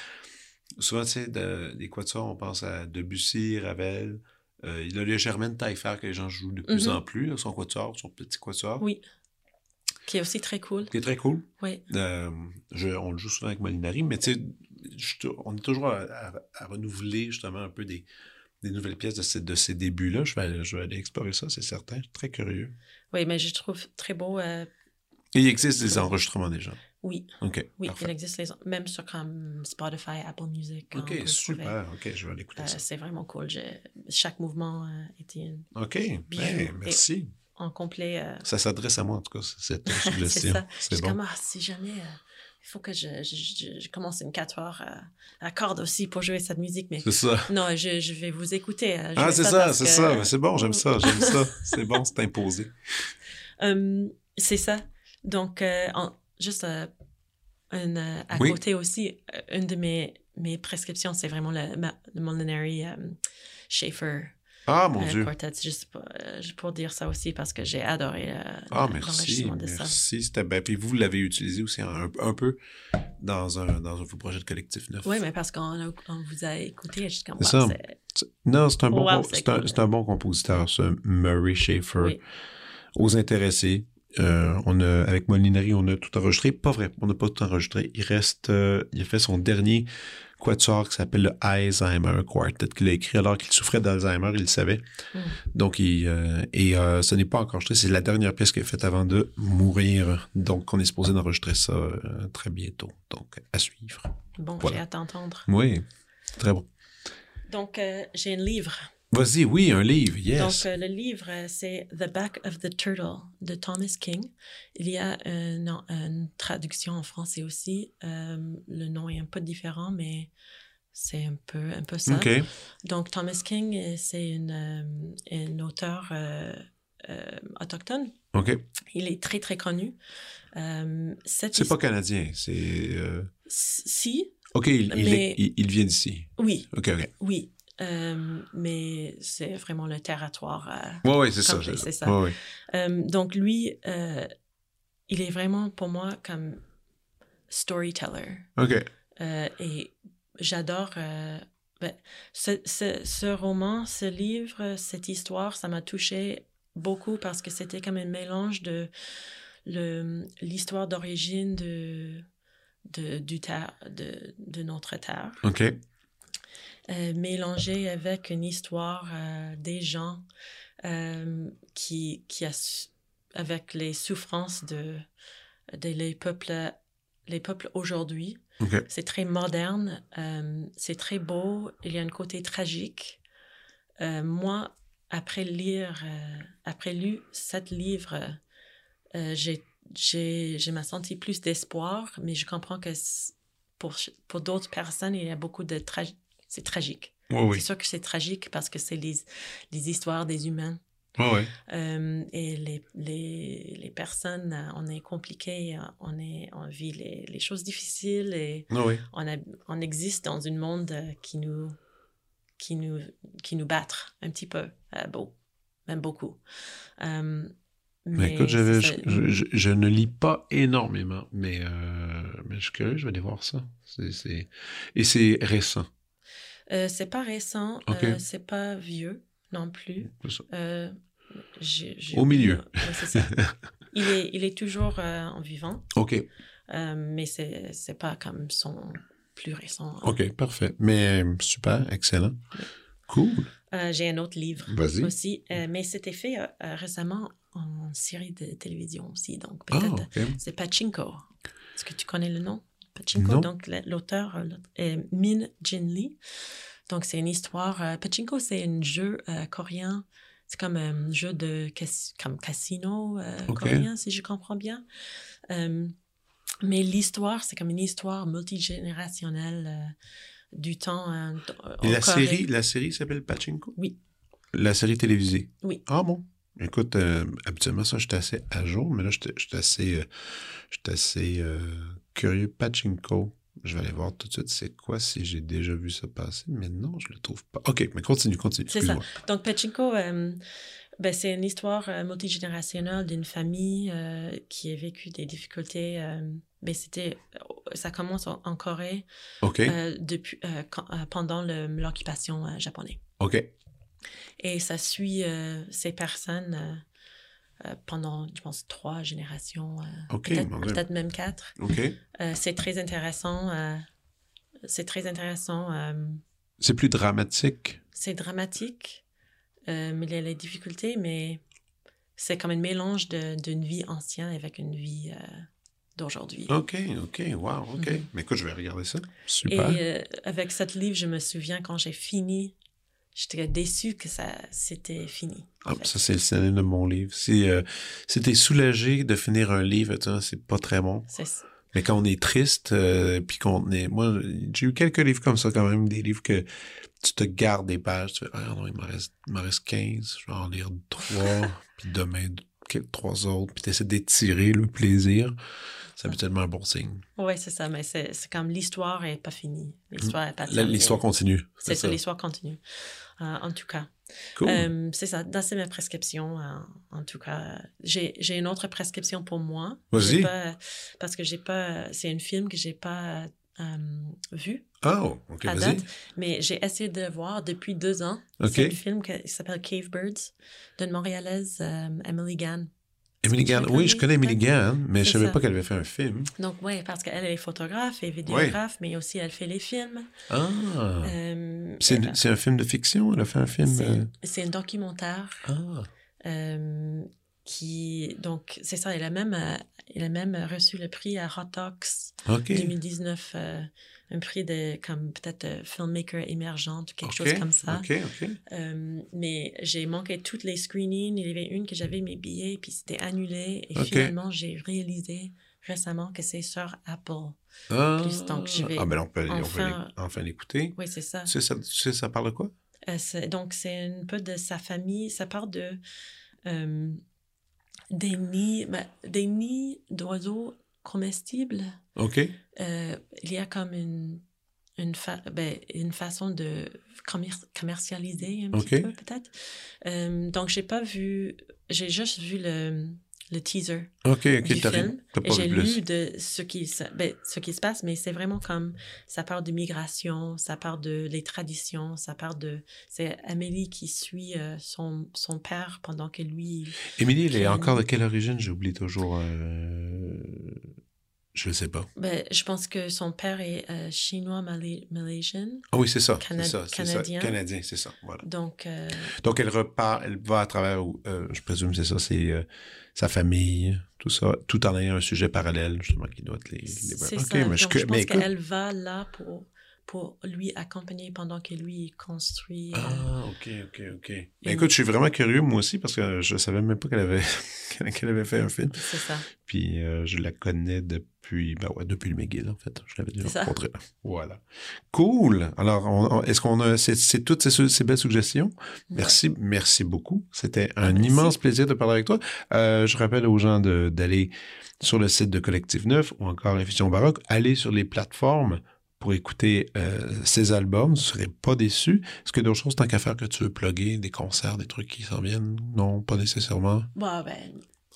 Souvent, tu sais, de- des quatuors, on pense à Debussy, Ravel. Euh, il y a le Germaine Taillefer que les gens jouent de plus Mhm. en plus, là, son quatuor, son petit quatuor, Oui. Qui est aussi très cool. qui est très cool. Oui. Euh, je- on le joue souvent avec Molinari, mais tu sais, on est toujours à, à- à renouveler justement un peu des, des nouvelles pièces de ces, de ces débuts-là. Je vais, aller- je vais aller explorer ça, c'est certain. Je suis très curieux. Oui, mais je trouve très beau. euh, Et il existe des enregistrements déjà. Oui, OK. oui, parfait. il existe les, même sur comme Spotify, Apple Music. OK, super. OK, je vais aller écouter trouver. ça. Euh, c'est vraiment cool. Je- chaque mouvement euh, était une- OK, ben, merci. en complet. euh, Ça s'adresse à moi, en tout cas, cette c'est suggestion. C'est bon. comme, ah, si jamais, euh, il faut que je, je, je- je commence une 4 heures euh, à corde aussi pour jouer cette musique, mais C'est ça. non, je, vais vous écouter. Ah, c'est ça, c'est que- ça. Mais C'est bon, j'aime ça, j'aime ça. C'est bon, c'est imposé. Euh, c'est ça. Donc, en- juste euh, une, euh, à Oui. côté aussi, euh, une de mes, mes prescriptions, c'est vraiment le, le Molinari euh, Schaefer Ah, mon Dieu. Quartet. Juste pour, juste pour dire ça aussi, parce que j'ai adoré Ah, merci. de ça. Merci, c'était bien. Puis vous l'avez utilisé aussi un, un peu dans un, dans vos projets de collectif neuf. Oui, mais parce qu'on vous a écouté, juste comme, ça. Non, c'est un, bon, Wow, c'est un, un bon compositeur, ce Murray Schaefer. Oui. Aux intéressés, euh, on a, avec Molinari, on a tout enregistré. Pas vrai, on n'a pas tout enregistré. Il reste, euh, il a fait son dernier quatuor qui s'appelle le Alzheimer Quartet, qu'il a écrit alors qu'il souffrait d'Alzheimer, il le savait. Mm. Donc, il, euh, et ce n'est pas encore enregistré, c'est la dernière pièce qu'il a faite avant de mourir. Donc, on est supposé d'enregistrer ça très bientôt. Donc, à suivre. Bon, Voilà. j'ai hâte d'entendre. Oui, très bon. Donc, j'ai un livre. Vas-y, oui, un livre, yes. Donc, euh, le livre, euh, c'est The Back of the Turtle de Thomas King. Il y a euh, une traduction en français aussi. Le nom est un peu différent, mais c'est un peu, un peu ça. Donc, Thomas King, c'est une, euh, un auteur euh, euh, autochtone. Il est très, très connu. Euh, C'est pas canadien, c'est... Si, OK, il, il, Mais- est- il, il vient d'ici. oui, OK, OK. oui. Euh, mais c'est vraiment le territoire. euh, Oui, oui, c'est ça. C'est. Euh, donc lui, il est vraiment pour moi comme storyteller. OK. Et j'adore ben, ce, ce- ce roman, ce livre, cette histoire, ça m'a touché beaucoup parce que c'était comme un mélange de l'histoire d'origine de, de, du terre, de, de notre terre, OK. Euh, mélangé avec une histoire euh, des gens euh, qui, qui a, avec les souffrances de, de les peuples, les peuples aujourd'hui. C'est très moderne, c'est très beau, il y a un côté tragique. Moi, après lire, après lu cet livre, euh, j'ai, j'ai, m'a senti plus d'espoir, mais je comprends que pour, pour d'autres personnes, il y a beaucoup de tra- c'est tragique. Oui, oui. C'est sûr que c'est tragique parce que c'est les, les histoires des humains. Oui. Euh, et les, les, les personnes, euh, on est compliqué, euh, on, est, on vit les, les choses difficiles et oui. on, a, on existe dans un monde qui nous, qui nous, qui nous battre un petit peu, euh, beau, même beaucoup. Euh, Mais écoute, c'est je, je, je ne lis pas énormément, mais, mais je suis curieux, je vais aller voir ça. C'est... Et c'est récent. Euh, c'est pas récent, Ok. euh, c'est pas vieux non plus. Euh, Au oublié- milieu. Ouais, c'est ça. il, est, il est toujours euh, en vivant, OK. euh, mais c'est pas comme son plus récent. OK, parfait. Mais euh, super, excellent. Cool. Euh, J'ai un autre livre aussi, euh, mais c'était fait euh, euh, récemment en série de télévision aussi, donc Ah, peut-être. OK. C'est Pachinko. Est-ce que tu connais le nom? Pachinko, Non. donc la- l'auteur euh, est Min Jin Lee. Donc c'est une histoire. euh, Pachinko, c'est un jeu euh, coréen. C'est comme un jeu de comme casino euh, coréen, si je comprends bien. Mais l'histoire, c'est comme une histoire multigénérationnelle du temps. Et la Corée. série, la série s'appelle Pachinko? Oui. La série télévisée? Oui. Ah bon? Écoute, habituellement, ça, j'étais assez à jour, mais là, j'étais j'étais assez, assez curieux. Pachinko. Je vais aller voir tout de suite c'est quoi si j'ai déjà vu ça passer, mais non, je le trouve pas. OK, mais continue, continue. C'est ça. Donc, Pachinko, euh, ben, c'est une histoire euh, multigénérationnelle d'une famille euh, qui a vécu des difficultés. ben, c'était, ça commence en, en Corée OK, depuis, quand- pendant l'occupation japonaise. OK. Et ça suit ces personnes euh, pendant, je pense, trois générations, euh, OK, peut-être peut-être même quatre. OK. Euh, c'est très intéressant. euh, c'est très intéressant. C'est plus dramatique? c'est dramatique, mais il y a les difficultés, mais c'est comme un mélange de- d'une vie ancienne avec une vie d'aujourd'hui. OK, OK, wow, OK. Mhm. Mais écoute, je vais regarder ça. Et Super. euh, avec cette livre, je me souviens quand j'ai fini, j'étais déçue que ça c'était fini. Ah, ça, c'est le scénario de mon livre. Si, euh, si t'es soulagé de finir un livre, c'est pas très bon. C'est Mais quand on est triste, euh, puis qu'on est... Moi, j'ai eu quelques livres comme ça quand même, des livres que tu te gardes des pages, tu fais « Ah non, il m'en reste, reste 15, je vais en lire trois, puis demain, trois autres, puis t'essaies d'étirer le plaisir. C'est habituellement un bon signe. Oui, c'est ça, mais c'est comme l'histoire n'est pas finie. L'histoire pas continue. C'est ça, l'histoire continue. Euh, en tout cas. Cool. Euh, c'est ça, dans c'est ma prescription, euh, en tout cas. J'ai une autre prescription pour moi. Vas-y. Parce que j'ai pas. C'est un film que j'ai pas vu oh, OK, à vas-y. date, mais j'ai essayé de voir depuis deux ans. OK. C'est un film qui s'appelle Cave Birds d'une Montréalaise, euh, Emily Gann. Emily Gann. Oui, je connais? Emily Gann, mais je C'est savais ça. pas qu'elle avait fait un film. Donc, oui, parce qu'elle est photographe et vidéographe, mais aussi elle fait les films. Ah! Euh, c'est un film de fiction? Elle a fait un film... c'est euh, un documentaire. Ah! Qui donc c'est ça il a même euh, il a même reçu le prix à Hot Docs OK. 2019 euh, un prix de comme peut-être euh, filmmaker émergente ou quelque chose comme ça. Euh, mais j'ai manqué toutes les screenings il y avait une que j'avais mes billets puis c'était annulé et finalement j'ai réalisé récemment que c'est sur Apple Ah, Plus, donc je vais ah ben on peut, enfin- enfin l'écouter. oui c'est ça ça, ça parle de quoi? Euh, donc, c'est un peu de sa famille. Ça part de euh, des nids, ben, des nids d'oiseaux comestibles. OK. Euh, il y a comme une, une, fa- ben, une façon de commer- commercialiser un petit peu, peut-être. Euh, donc, j'ai pas vu... J'ai juste vu le, le teaser OK, OK, du film. Et j'ai lu de ce qui, se- ben, ce qui se passe, mais c'est vraiment comme ça part de migration, ça part de les traditions, ça part de c'est Amélie qui suit euh, son, son père pendant que lui Émilie, elle est encore de quelle origine? J'oublie toujours. euh, Je ne sais pas. ben, je pense que son père est euh, chinois malais- malaisien Ah oui, c'est ça. Cana- ça. Canadien. Canadien, c'est ça. Voilà. donc euh, Donc, elle repart, elle va à travers, euh, je présume, c'est ça, c'est euh, sa famille, tout ça, tout en ayant un sujet parallèle, justement, qui doit être les. les... ça mais donc, je, je pense écoute- qu'elle va là pour pour lui accompagner pendant que lui construit Ah, ok, ok, ok. Ben, écoute, je suis vraiment curieux, moi aussi, parce que je savais même pas qu'elle avait, qu'elle avait fait un film. c'est ça Puis je la connais depuis, ben ouais, depuis le McGill, en fait. Je l'avais déjà rencontrée. Voilà. Cool. Alors, est-ce qu'on a, c'est, toutes ces, ces belles suggestions? Merci, merci beaucoup. C'était un Merci. immense plaisir de parler avec toi. Euh, je rappelle aux gens d'aller sur le site de Collectif Neuf ou encore Infusion Baroque, aller sur les plateformes pour écouter euh, ces albums. Tu ne serais pas déçu. Est-ce qu'il y a d'autres choses tant qu'à faire que tu veux plugger, des concerts, des trucs qui s'en viennent? Non, pas nécessairement. Bon, ben,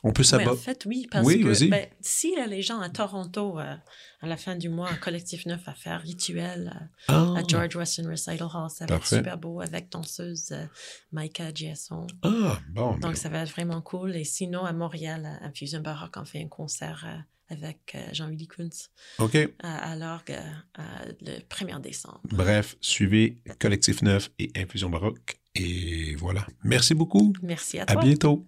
On peut Oui, s'abattre. en fait, oui, parce Oui, que ben, si les gens à Toronto, euh, à la fin du mois, un collectif neuf à faire rituel euh, Ah, à George Weston Recital Hall, ça va Parfait. être super beau avec danseuse euh, Giasson. ah, bon. ben, Donc, ça va être vraiment cool. Et sinon, à Montréal, à à Fusion Baroque, on fait un concert euh, avec Jean-Willy Kuntz OK. à, à l'orgue le 1er décembre. Bref, suivez Collectif Neuf et Infusion Baroque. Et voilà. Merci beaucoup. Merci à À toi. bientôt.